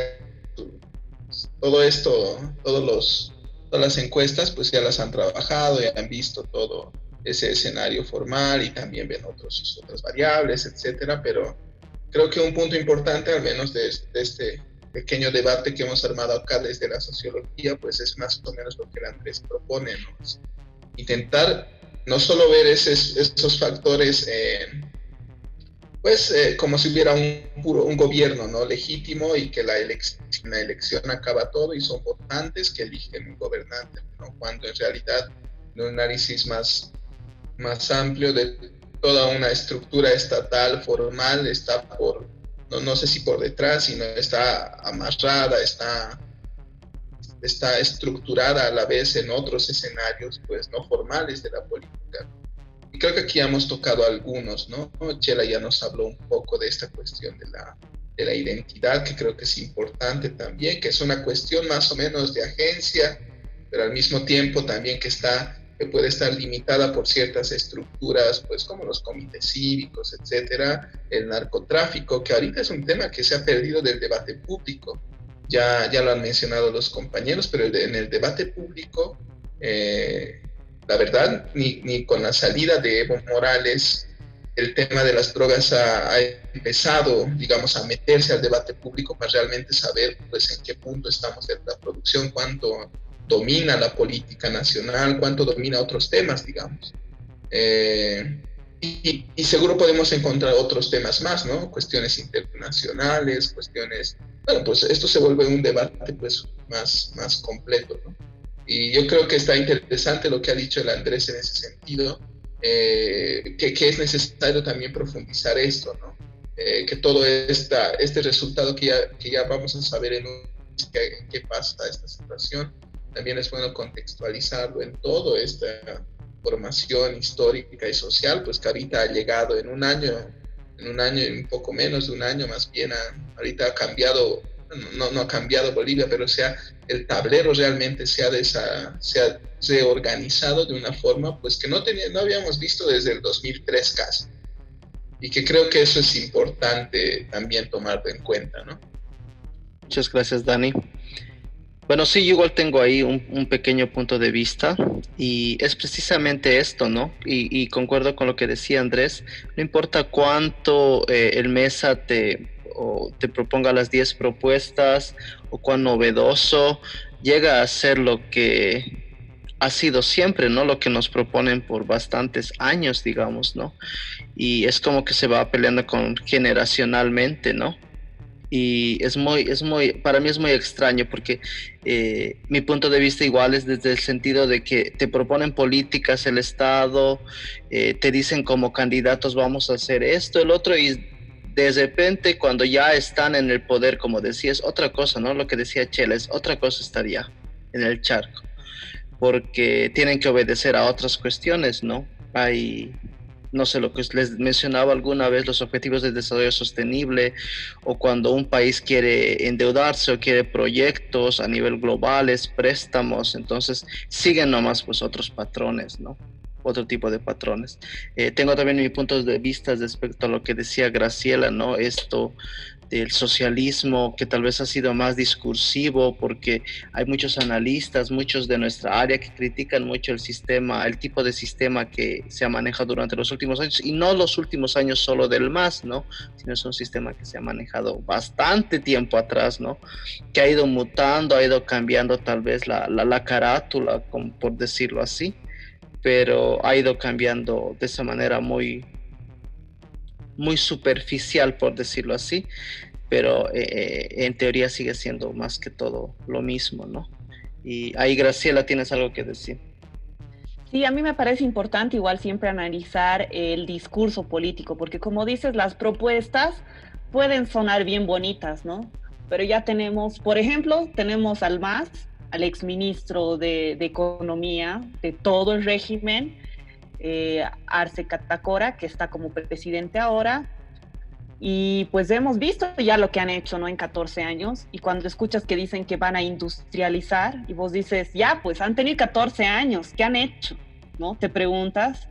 todo esto, todos los, todas las encuestas, pues ya las han trabajado y han visto todo ese escenario formal y también ven otros, otras variables, etcétera, pero creo que un punto importante, al menos de, este pequeño debate que hemos armado acá desde la sociología, pues es más o menos lo que Andrés propone, ¿no? intentar no solo ver esos factores eh, pues eh, como si hubiera un, puro, un gobierno ¿no? legítimo y que la, la elección acaba todo y son votantes que eligen un gobernante, ¿no? cuando en realidad un análisis más, más amplio de toda una estructura estatal formal está por, no, no sé si por detrás, sino está amarrada, está, está estructurada a la vez en otros escenarios pues no formales de la política y creo que aquí hemos tocado algunos, ¿no? Chela ya nos habló un poco de esta cuestión de la, de la identidad, que creo que es importante también, que es una cuestión más o menos de agencia, pero al mismo tiempo también que está que puede estar limitada por ciertas estructuras, pues como los comités cívicos, etcétera, el narcotráfico, que ahorita es un tema que se ha perdido del debate público. Ya, ya lo han mencionado los compañeros, pero en el debate público eh, la verdad, ni, ni, con la salida de Evo Morales el tema de las drogas ha, empezado, digamos, a meterse al debate público para realmente saber, pues, en qué punto estamos en la producción, cuánto domina la política nacional, cuánto domina otros temas, digamos. Eh, y, seguro podemos encontrar otros temas más, ¿no? Cuestiones internacionales, cuestiones... Bueno, pues esto se vuelve un debate, pues, más, más completo, ¿no? Y yo creo que está interesante lo que ha dicho el Andrés en ese sentido, eh, que, que, es necesario también profundizar esto, ¿no? Eh, que todo esta, este resultado que ya, que ya vamos a saber en un, qué, qué pasa esta situación, también es bueno contextualizarlo en todo esta formación histórica y social, pues que ahorita ha llegado en un año, en un año, un poco menos de un año más bien, ahorita ha cambiado no, no ha cambiado Bolivia, pero sea, el tablero realmente se ha, desa, se ha reorganizado de una forma pues que no, tenía, no habíamos visto desde el 2003 casi. Y que creo que eso es importante también tomarlo en cuenta, ¿no? Muchas gracias, Dani. Bueno, sí, igual tengo ahí un, un, pequeño punto de vista y es precisamente esto, ¿no? Y, y concuerdo con lo que decía Andrés, no importa cuánto eh, el MESA te, o te proponga las 10 propuestas o cuán novedoso llega a ser lo que ha sido siempre, ¿no? Lo que nos proponen por bastantes años, digamos, ¿no? Y es como que se va peleando con generacionalmente, ¿no? Y es muy, es muy, para mí es muy extraño porque eh, mi punto de vista igual es desde el sentido de que te proponen políticas el Estado, eh, te dicen como candidatos vamos a hacer esto, el otro, y de repente cuando ya están en el poder, como decías, otra cosa, ¿no? Lo que decía Chela es otra cosa estaría en el charco, porque tienen que obedecer a otras cuestiones, ¿no? Hay, no sé, lo que les mencionaba alguna vez, los objetivos de desarrollo sostenible, o cuando un país quiere endeudarse o quiere proyectos a nivel globales, préstamos, entonces siguen nomás pues otros patrones, ¿no? otro tipo de patrones. Eh, tengo también mi punto de vista respecto a lo que decía Graciela, ¿no? Esto del socialismo que tal vez ha sido más discursivo porque hay muchos analistas, muchos de nuestra área que critican mucho el sistema, el tipo de sistema que se ha manejado durante los últimos años y no los últimos años solo del MAS, ¿no? Sino es un sistema que se ha manejado bastante tiempo atrás, ¿no? Que ha ido mutando, ha ido cambiando tal vez la, la, la carátula, por decirlo así, pero ha ido cambiando de esa manera muy, muy superficial, por decirlo así, pero eh, eh, en teoría sigue siendo más que todo lo mismo, ¿no? Y ahí, Graciela, tienes algo que decir. Sí, a mí me parece importante igual siempre analizar el discurso político, porque como dices, las propuestas pueden sonar bien bonitas, ¿no? Pero ya tenemos, por ejemplo, tenemos al MAS, al exministro de, de Economía de todo el régimen, eh, Arce Catacora, que está como presidente ahora. Y pues hemos visto ya lo que han hecho, ¿no? En 14 años. Y cuando escuchas que dicen que van a industrializar y vos dices, ya, pues han tenido 14 años, ¿qué han hecho? ¿No? Te preguntas.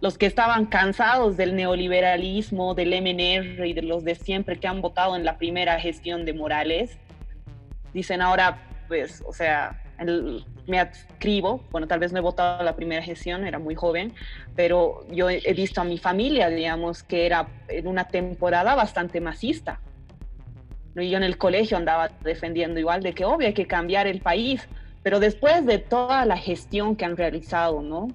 Los que estaban cansados del neoliberalismo, del MNR y de los de siempre que han votado en la primera gestión de Morales, dicen ahora, pues, o sea, me adscribo, bueno, tal vez no he votado la primera gestión, era muy joven, pero yo he visto a mi familia, digamos, que era en una temporada bastante masista. Y yo en el colegio andaba defendiendo igual de que obvio hay que cambiar el país, pero después de toda la gestión que han realizado, ¿no?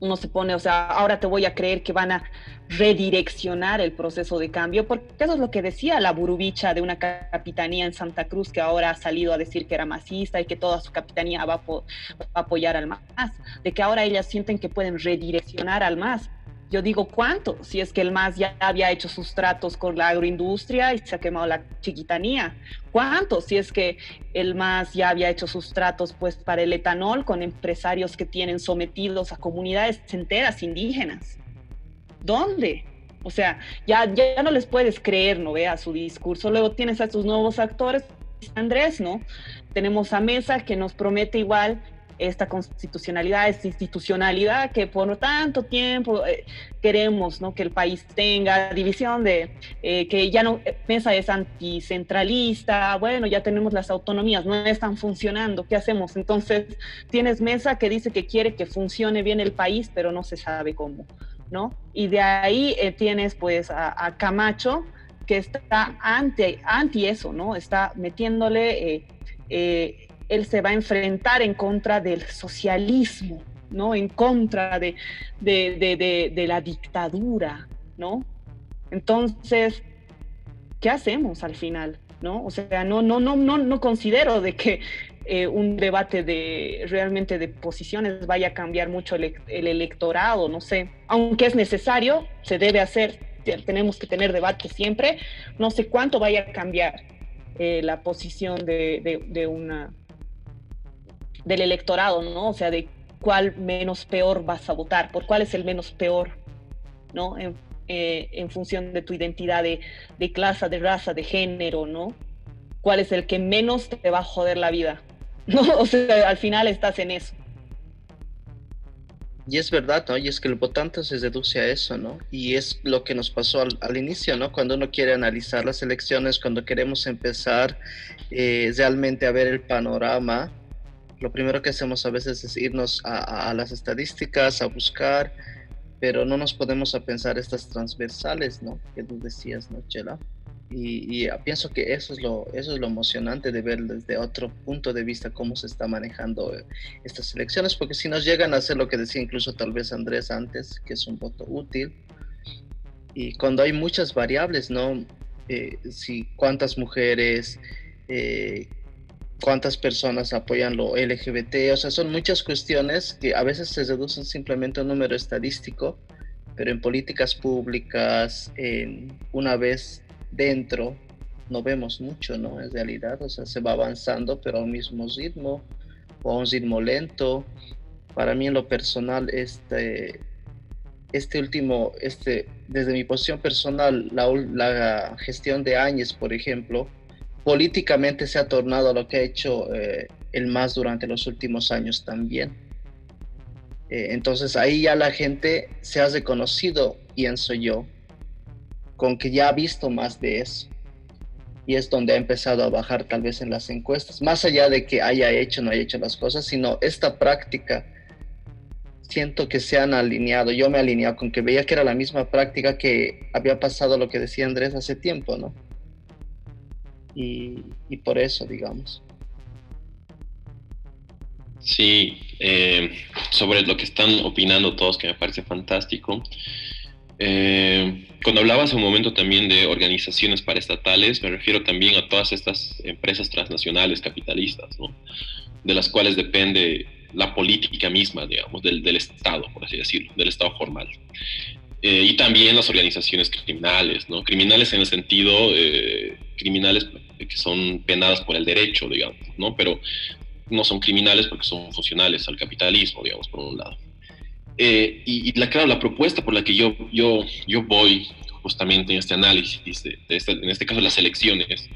Uno se pone, o sea, ahora te voy a creer que van a redireccionar el proceso de cambio, porque eso es lo que decía la burubicha de una capitanía en Santa Cruz que ahora ha salido a decir que era masista y que toda su capitanía va a, a apoyar al MAS, de que ahora ellas sienten que pueden redireccionar al MAS. Yo digo, ¿cuánto? Si es que el MAS ya había hecho sus tratos con la agroindustria y se ha quemado la chiquitanía. ¿Cuánto? Si es que el MAS ya había hecho sus tratos pues, para el etanol con empresarios que tienen sometidos a comunidades enteras indígenas. ¿Dónde? O sea, ya, ya no les puedes creer, ¿no? Vea su discurso. Luego tienes a estos nuevos actores, Andrés, ¿no? Tenemos a Mesa que nos promete igual esta constitucionalidad, esta institucionalidad que por tanto tiempo eh, queremos ¿no? que el país tenga, división de eh, que ya no, Mesa es anticentralista, bueno, ya tenemos las autonomías, no están funcionando, ¿qué hacemos? Entonces tienes Mesa que dice que quiere que funcione bien el país, pero no se sabe cómo, ¿no? Y de ahí eh, tienes pues a, Camacho que está anti, anti eso, ¿no? Está metiéndole él se va a enfrentar en contra del socialismo, ¿no? En contra de, de, la dictadura, ¿no? Entonces, ¿qué hacemos al final? ¿No? O sea, no, no, no, no, no considero de que eh, un debate de realmente de posiciones vaya a cambiar mucho el, electorado, no sé. Aunque es necesario, se debe hacer, tenemos que tener debate siempre, no sé cuánto vaya a cambiar eh, la posición de, de, una, del electorado, ¿no? O sea, de cuál menos peor vas a votar, por cuál es el menos peor, ¿no? En, eh, función de tu identidad de, clase, de raza, de género, ¿no? ¿Cuál es el que menos te va a joder la vida? ¿No? O sea, al final estás en eso. Y es verdad, ¿no? Y es que el votante se deduce a eso, ¿no? Y es lo que nos pasó al, inicio, ¿no? Cuando uno quiere analizar las elecciones, cuando queremos empezar eh, realmente a ver el panorama, lo primero que hacemos a veces es irnos a, las estadísticas, a buscar, pero no nos podemos a pensar estas transversales, ¿no? Que tú decías, ¿no, Chela? Y, pienso que eso es, lo, eso es lo emocionante de ver desde otro punto de vista cómo se está manejando eh, estas elecciones, porque si nos llegan a hacer lo que decía incluso tal vez Andrés antes, que es un voto útil, y cuando hay muchas variables, ¿no? Eh, si cuántas mujeres, eh, cuántas personas apoyan lo LGBT, o sea, son muchas cuestiones que a veces se reducen simplemente a un número estadístico, pero en políticas públicas, una vez dentro, no vemos mucho, ¿no? En realidad, o sea, se va avanzando, pero a un mismo ritmo o a un ritmo lento. Para mí en lo personal, este, este último, este, desde mi posición personal, la, la gestión de Áñez, por ejemplo, políticamente se ha tornado lo que ha hecho eh, el MAS durante los últimos años también. Eh, entonces ahí ya la gente se ha reconocido, pienso yo, con que ya ha visto más de eso. Y es donde ha empezado a bajar tal vez en las encuestas, más allá de que haya hecho o no haya hecho las cosas, sino esta práctica siento que se han alineado, yo me he alineado con que veía que era la misma práctica que había pasado lo que decía Andrés hace tiempo, ¿no? Y, por eso, digamos. Sí, eh, sobre lo que están opinando todos, que me parece fantástico. Eh, cuando hablaba hace un momento también de organizaciones paraestatales, me refiero también a todas estas empresas transnacionales capitalistas, ¿no? de las cuales depende la política misma, digamos, del, del Estado, por así decirlo, del Estado formal. Eh, y también las organizaciones criminales, ¿no? Criminales en el sentido, eh, criminales que son penadas por el derecho, digamos, ¿no? Pero no son criminales porque son funcionales al capitalismo, digamos, por un lado. Eh, y, la, claro, la propuesta por la que yo, yo, yo voy justamente en este análisis, de, este, en este caso las elecciones,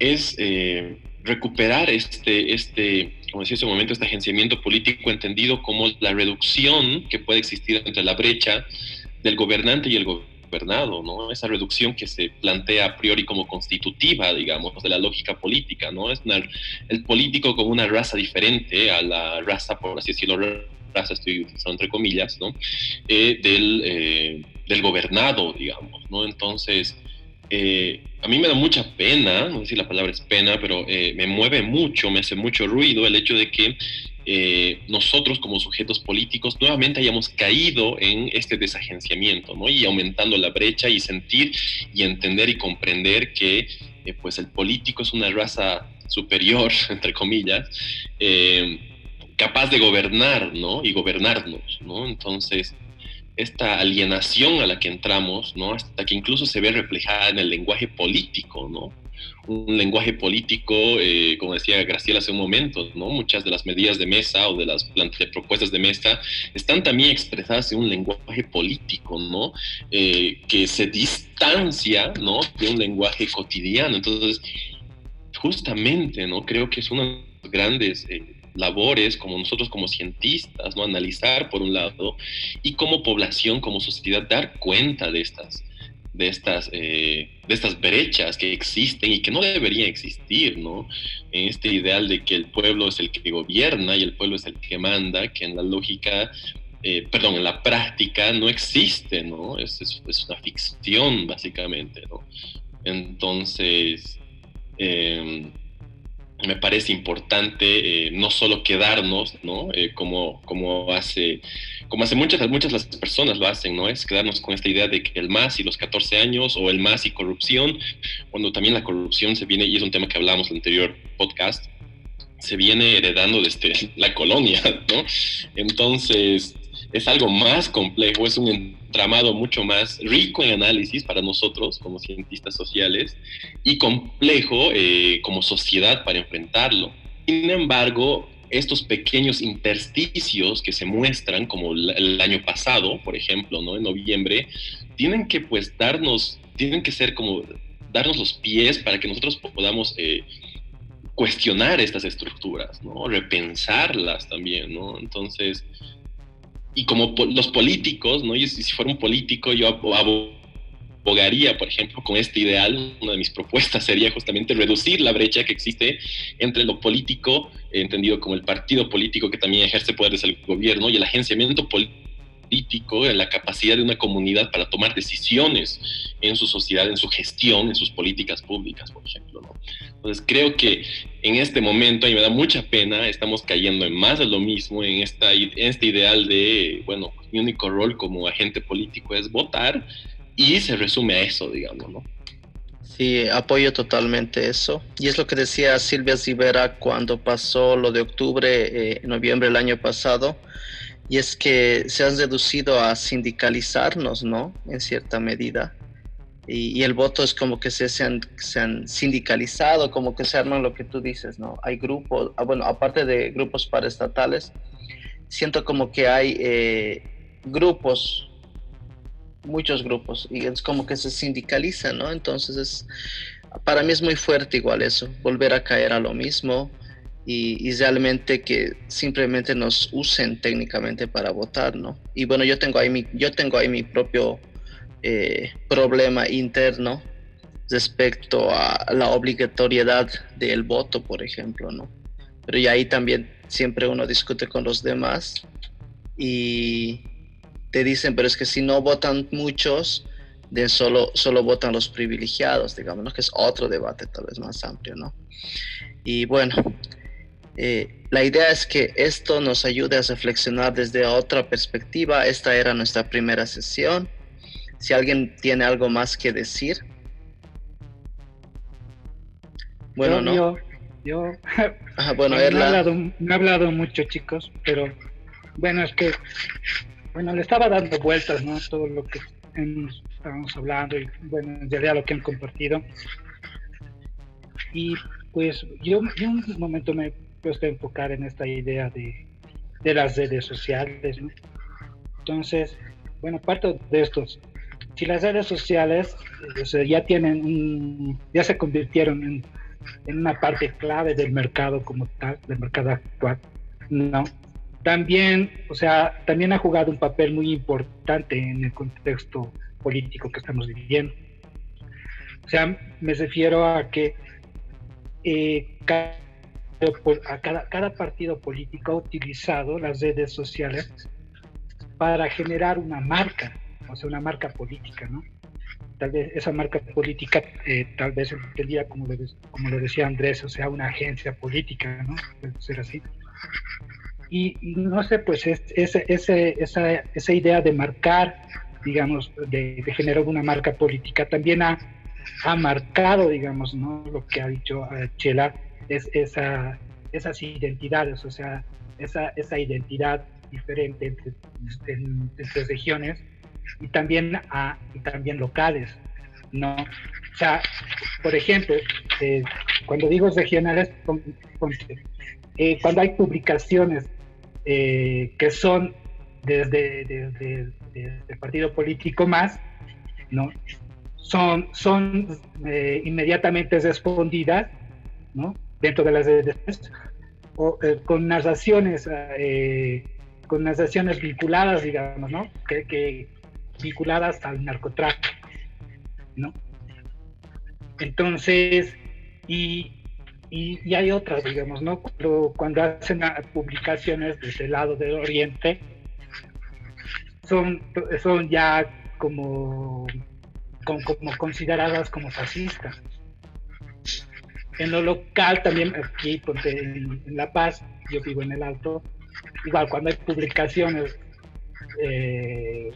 es eh, recuperar este, este, como decía hace un momento, este agenciamiento político entendido como la reducción que puede existir entre la brecha del gobernante y el gobernante ¿no? Esa reducción que se plantea a priori como constitutiva, digamos, de la lógica política, ¿no? Es el político como una raza diferente a la raza, por así decirlo, raza estoy utilizando entre comillas, ¿no? Eh, del, eh, del gobernado, digamos, ¿no? Entonces, eh, a mí me da mucha pena, no sé si la palabra es pena, pero me mueve mucho, me hace mucho ruido el hecho de que eh, nosotros como sujetos políticos nuevamente hayamos caído en este desagenciamiento, ¿no? Y aumentando la brecha y sentir y entender y comprender que eh, pues el político es una raza superior, entre comillas, eh, capaz de gobernar, ¿no? Y gobernarnos, ¿no? Entonces, esta alienación a la que entramos, ¿no? Hasta que incluso se ve reflejada en el lenguaje político, ¿no? Un lenguaje político, eh, como decía Graciela hace un momento, ¿no? Muchas de las medidas de mesa o de las propuestas de mesa están también expresadas en un lenguaje político, ¿no? Eh, que se distancia, ¿no? De un lenguaje cotidiano. Entonces, justamente, ¿no? Creo que es una de las grandes... Eh, labores como nosotros como cientistas, ¿no? Analizar por un lado y como población, como sociedad, dar cuenta de estas, de estas, eh, de estas brechas que existen y que no deberían existir, ¿no? En este ideal de que el pueblo es el que gobierna y el pueblo es el que manda, que en la lógica, eh, perdón, en la práctica no existe, ¿no? Es, una ficción, básicamente, ¿no? Entonces, em, me parece importante eh, no solo quedarnos, ¿no? como, como hace como hace muchas, muchas las personas lo hacen, ¿no? Es quedarnos con esta idea de que el MAS y los 14 años o el MAS y corrupción, cuando también la corrupción se viene, y es un tema que hablamos en el anterior podcast, se viene heredando desde la colonia, ¿no? Entonces, es algo más complejo, es un entramado mucho más rico en análisis para nosotros como cientistas sociales y complejo eh, como sociedad para enfrentarlo. Sin embargo, estos pequeños intersticios que se muestran, como el año pasado, por ejemplo, ¿no? En noviembre, tienen que pues darnos, tienen que ser como darnos los pies para que nosotros podamos eh, cuestionar estas estructuras, ¿no? Repensarlas también, ¿no? Entonces, y como los políticos, ¿no? Y si, fuera un político, yo abogaría, por ejemplo, con este ideal, una de mis propuestas sería justamente reducir la brecha que existe entre lo político, entendido como el partido político que también ejerce poderes del gobierno, y el agenciamiento político, en la capacidad de una comunidad para tomar decisiones en su sociedad, en su gestión, en sus políticas públicas, por ejemplo. Entonces creo que en este momento, y me da mucha pena, estamos cayendo en más de lo mismo, en, esta, en este ideal de, bueno, mi único rol como agente político es votar, y se resume a eso, digamos, ¿no? Sí, apoyo totalmente eso. Y es lo que decía Silvia Rivera cuando pasó lo de octubre, eh, noviembre del año pasado, y es que se han reducido a sindicalizarnos, ¿no? En cierta medida. Y, el voto es como que se, se, han, se, han, sindicalizado, como que se arman lo que tú dices, ¿no? Hay grupos, ah, bueno, aparte de grupos paraestatales, siento como que hay eh, grupos muchos grupos y es como que se sindicaliza, ¿no? Entonces es, para mí es muy fuerte igual eso, volver a caer a lo mismo y, realmente que simplemente nos usen técnicamente para votar, ¿no? Y bueno, yo tengo ahí mi, yo tengo ahí mi propio eh, problema interno respecto a la obligatoriedad del voto, por ejemplo, ¿no? Pero y ahí también siempre uno discute con los demás y te dicen, pero es que si no votan muchos, de solo, solo votan los privilegiados, digamos, que es otro debate tal vez más amplio, ¿no? Y bueno, eh, la idea es que esto nos ayude a reflexionar desde otra perspectiva. Esta era nuestra primera sesión. Si alguien tiene algo más que decir. Bueno, no. Yo, yo bueno, no, he hablado, no he hablado mucho, chicos, pero bueno, es que, bueno, le estaba dando vueltas, ¿no? Todo lo que estábamos hablando y, bueno, en realidad lo que han compartido. Y pues yo, yo un momento me puesto a enfocar en esta idea de, de las redes sociales. Entonces, bueno, parte de estos, si las redes sociales ya tienen, ya se convirtieron en, en, una parte clave del mercado como tal, del mercado actual, ¿no? También, o sea, también ha jugado un papel muy importante en el contexto político que estamos viviendo. O sea, me refiero a que eh, a cada, cada partido político ha utilizado las redes sociales para generar una marca, o sea, una marca política, ¿no? Tal vez esa marca política, eh, tal vez entendía como, lo, como lo decía Andrés, o sea, una agencia política, ¿no? Puede ser así. Y, no sé, pues es, esa, esa idea de marcar, digamos, de, de, generar una marca política también ha, ha marcado, digamos, ¿no? Lo que ha dicho eh, Chela, es esa, esas identidades, o sea, esa, esa identidad diferente entre, regiones y también, a, también locales, ¿no? O sea, por ejemplo, eh, cuando digo regionales, eh, cuando hay publicaciones eh, que son desde, desde, el partido político más, ¿no? Son, son inmediatamente respondidas, ¿no? Dentro de las redes eh, con narraciones eh, con narraciones vinculadas digamos no que, vinculadas al narcotráfico no entonces y, y, hay otras digamos no cuando hacen publicaciones desde el lado del oriente son son ya como como consideradas como fascistas en lo local también, aquí en, La Paz, yo vivo en el Alto, igual cuando hay publicaciones, eh,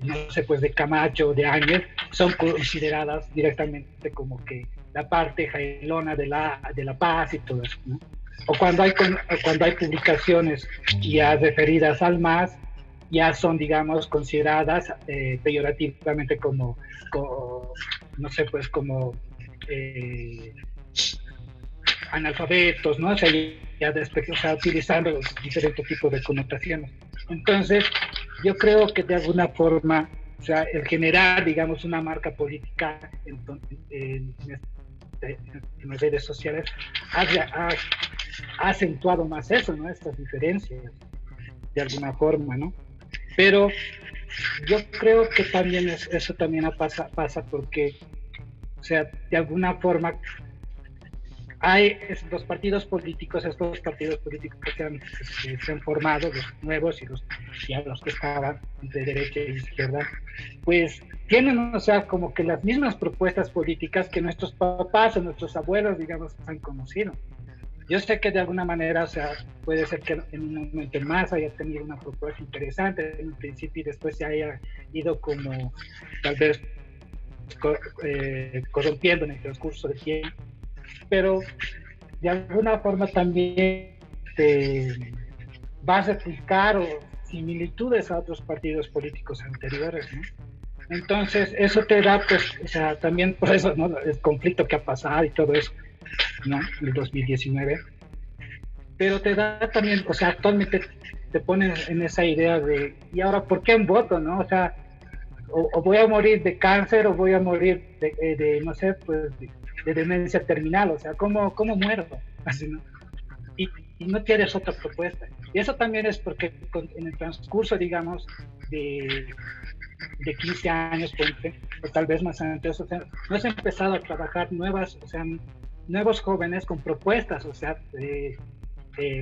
no sé, pues de Camacho, de Ángel, son consideradas directamente como que la parte jailona de la, de la paz y todo eso, O cuando hay, cuando hay publicaciones ya referidas al MAS, ya son, digamos, consideradas eh, peyorativamente como, no sé, pues como eh, analfabetos, ¿no? O sea, ya después, o sea, utilizando diferentes tipos de connotaciones. Entonces, yo creo que de alguna forma, o sea, el generar, digamos, una marca política en, en, en las redes sociales ha, ha, acentuado más eso, ¿no? Estas diferencias, de alguna forma, ¿no? Pero yo creo que también eso también pasa, pasa porque, o sea, de alguna forma hay los partidos políticos, estos partidos políticos que se han, formado, los nuevos y los, ya los que estaban de derecha e izquierda, pues tienen, o sea, como que las mismas propuestas políticas que nuestros papás o nuestros abuelos, digamos, han conocido. Yo sé que de alguna manera, o sea, puede ser que en un momento más haya tenido una propuesta interesante en un principio y después se haya ido como tal vez eh, corrompiendo en el transcurso del tiempo pero de alguna forma también te vas a replicar o similitudes a otros partidos políticos anteriores, ¿no? Entonces, eso te da, pues, o sea, también por eso, ¿no? El conflicto que ha pasado y todo eso, ¿no? El 2019. Pero te da también, o sea, actualmente te pones en esa idea de, ¿y ahora por qué en voto, no? O sea, o, voy a morir de cáncer o voy a morir de, eh, de no sé, pues, de, de demencia terminal, o sea, ¿cómo, cómo muero? Así, ¿no? y, no tienes otra propuesta. Y eso también es porque en el transcurso, digamos, de, de 15 años, o tal vez más antes, o no has empezado a trabajar nuevas, o sea, nuevos jóvenes con propuestas, o sea,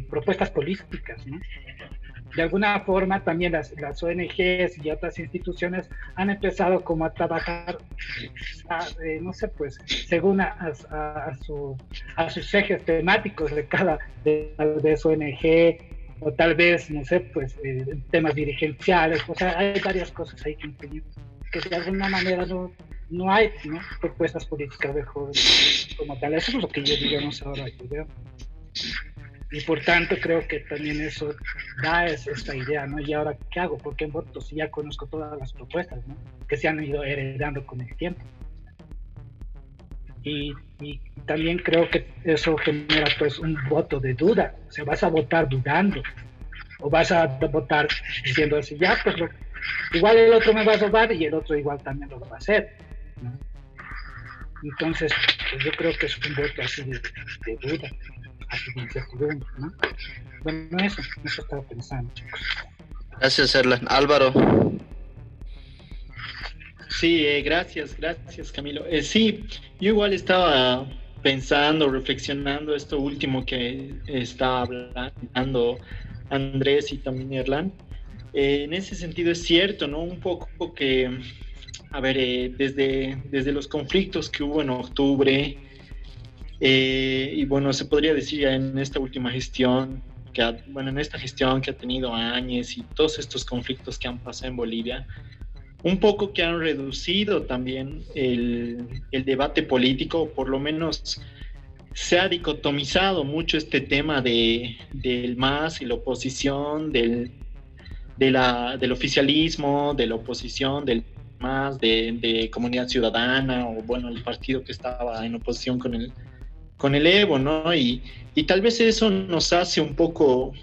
propuestas políticas, ¿no? De alguna forma también las, las, ONGs y otras instituciones han empezado como a trabajar, eh, no sé, pues, según a, a, a, sus ejes temáticos de cada de, ONG, o tal vez, no sé, pues, eh, temas dirigenciales, o sea, hay varias cosas ahí que, que de alguna manera no, no hay propuestas políticas de jóvenes como tal. Eso es lo que yo digamos ahora, yo y por tanto creo que también eso da esta idea, ¿no? Y ahora, ¿qué hago? ¿Por qué voto si ya conozco todas las propuestas, ¿no? Que se han ido heredando con el tiempo. Y, también creo que eso genera pues un voto de duda, o sea, vas a votar dudando, o vas a votar diciendo así, ya, pues igual el otro me va a robar y el otro igual también lo va a hacer. Entonces, pues yo creo que es un voto así de duda. ¿No? Bueno, eso, eso estaba pensando, chicos. Gracias, Erlan. Álvaro. Sí, eh, gracias, gracias, Camilo. Eh, sí, yo igual estaba pensando, reflexionando esto último que estaba hablando Andrés y también Erlan. Eh, en ese sentido es cierto, ¿no? Un poco que, a ver, desde, desde los conflictos que hubo en octubre, eh, y bueno, se podría decir ya en esta última gestión, que bueno, en esta gestión que ha tenido años y todos estos conflictos que han pasado en Bolivia, un poco que han reducido también el, el debate político, por lo menos se ha dicotomizado mucho este tema de, del MAS y la oposición, del, de la, del oficialismo, de la oposición, del MAS, de, de comunidad ciudadana, o bueno, el partido que estaba en oposición con el, con el Evo, ¿no? Y, y tal vez eso nos hace un poco,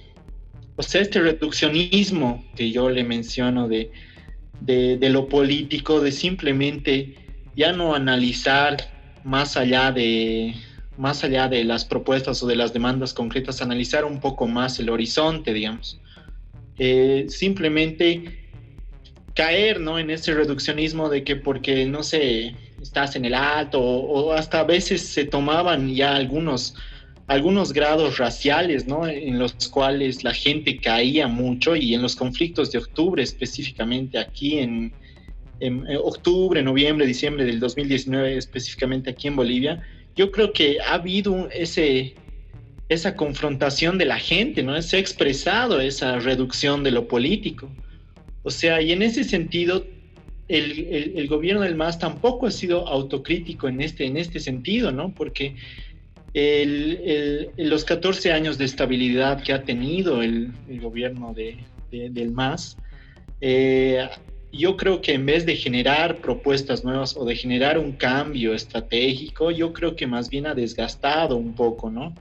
o sea, este reduccionismo que yo le menciono de, de, lo político, de simplemente ya no analizar más allá de más allá de las propuestas o de las demandas concretas, analizar un poco más el horizonte, digamos. Eh, simplemente caer ¿no? en ese reduccionismo de que porque, no sé, estás en el alto o, hasta a veces se tomaban ya algunos, algunos grados raciales, ¿no? En los cuales la gente caía mucho y en los conflictos de octubre específicamente aquí en, octubre, noviembre, diciembre del 2019 específicamente aquí en Bolivia, yo creo que ha habido ese, esa confrontación de la gente, ¿no? Se ha expresado esa reducción de lo político. O sea, y en ese sentido el, gobierno del MAS tampoco ha sido autocrítico en este, en este sentido, ¿no? Porque los 14 años de estabilidad que ha tenido el, gobierno de, del MAS, eh, yo creo que en vez de generar propuestas nuevas o de generar un cambio estratégico, yo creo que más bien ha desgastado un poco, ¿no?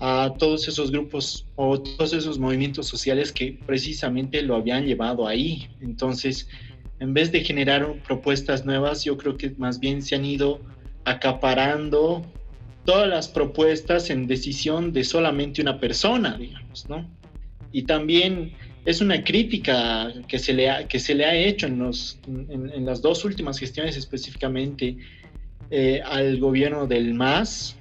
A todos esos grupos o todos esos movimientos sociales que precisamente lo habían llevado ahí. Entonces, en vez de generar propuestas nuevas, yo creo que más bien se han ido acaparando todas las propuestas en decisión de solamente una persona, digamos, ¿no? Y también es una crítica que se le ha, que se le ha hecho en, los, en, las dos últimas gestiones específicamente eh, al gobierno del MAS,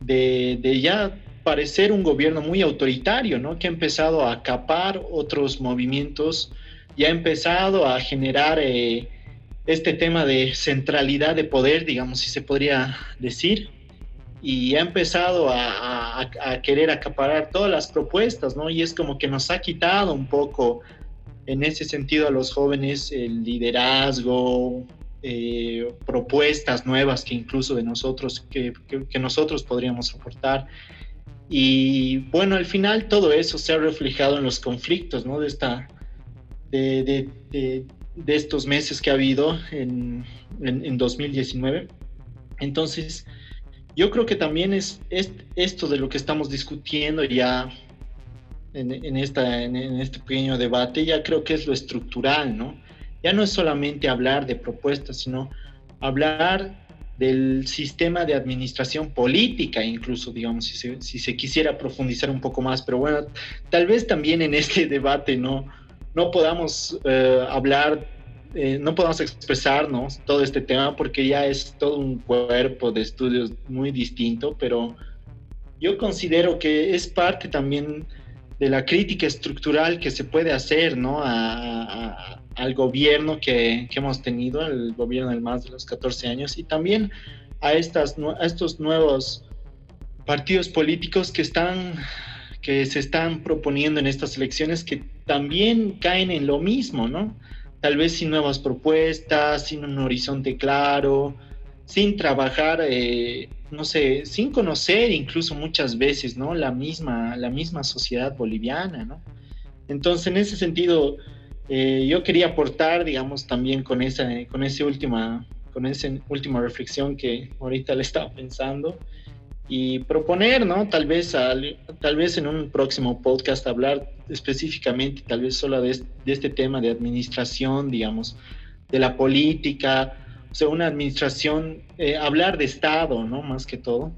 de, de, ya parecer un gobierno muy autoritario, ¿no? Que ha empezado a acapar otros movimientos ya ha empezado a generar eh, este tema de centralidad de poder, digamos, si se podría decir, y ha empezado a, querer acaparar todas las propuestas, ¿no? Y es como que nos ha quitado un poco en ese sentido a los jóvenes el liderazgo, eh, propuestas nuevas que incluso de nosotros, que, que, nosotros podríamos aportar. Y bueno, al final todo eso se ha reflejado en los conflictos, ¿no? De esta, de, de, de, estos meses que ha habido en, en, 2019. Entonces, yo creo que también es, esto de lo que estamos discutiendo ya en, en esta, en, este pequeño debate, ya creo que es lo estructural, ¿no? Ya no es solamente hablar de propuestas, sino hablar del sistema de administración política, incluso, digamos, si se, si se, quisiera profundizar un poco más. Pero bueno, tal vez también en este debate no, no podamos eh, hablar, eh, no podamos expresarnos todo este tema porque ya es todo un cuerpo de estudios muy distinto, pero yo considero que es parte también de la crítica estructural que se puede hacer ¿no? al gobierno que, hemos tenido, el gobierno de más de los 14 años, y también a, estas, a estos nuevos partidos políticos que, están, que se están proponiendo en estas elecciones que también caen en lo mismo, ¿no? Tal vez sin nuevas propuestas, sin un horizonte claro, sin trabajar eh, no sé, sin conocer incluso muchas veces, ¿no? La misma, la misma sociedad boliviana, ¿no? Entonces, en ese sentido, eh, yo quería aportar, digamos, también con esa, con esa última, con esa última reflexión que ahorita le estaba pensando y proponer, ¿no? Tal vez, tal vez en un próximo podcast hablar específicamente, tal vez solo de, de este tema de administración, digamos, de la política, o sea, una administración, eh, hablar de Estado, ¿no? Más que todo,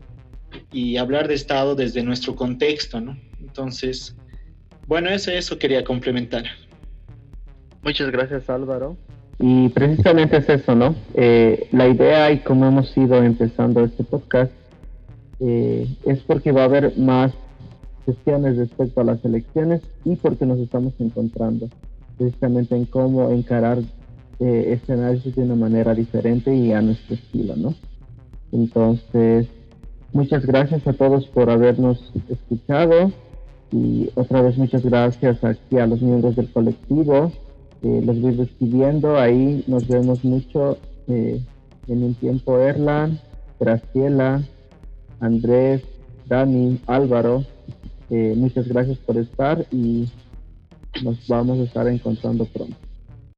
y hablar de Estado desde nuestro contexto, ¿no? Entonces, bueno, eso, eso quería complementar. Muchas gracias, Álvaro. Y precisamente es eso, ¿no? Eh, la idea y cómo hemos ido empezando este podcast eh, es porque va a haber más sesiones respecto a las elecciones y porque nos estamos encontrando precisamente en cómo encarar eh, este análisis de una manera diferente y a nuestro estilo, ¿no? Entonces, muchas gracias a todos por habernos escuchado y otra vez muchas gracias aquí a los miembros del colectivo. Eh, los voy despidiendo, ahí nos vemos mucho eh, en un tiempo Erlan, Graciela, Andrés, Dani, Álvaro. muchas gracias por estar y nos vamos a estar encontrando pronto.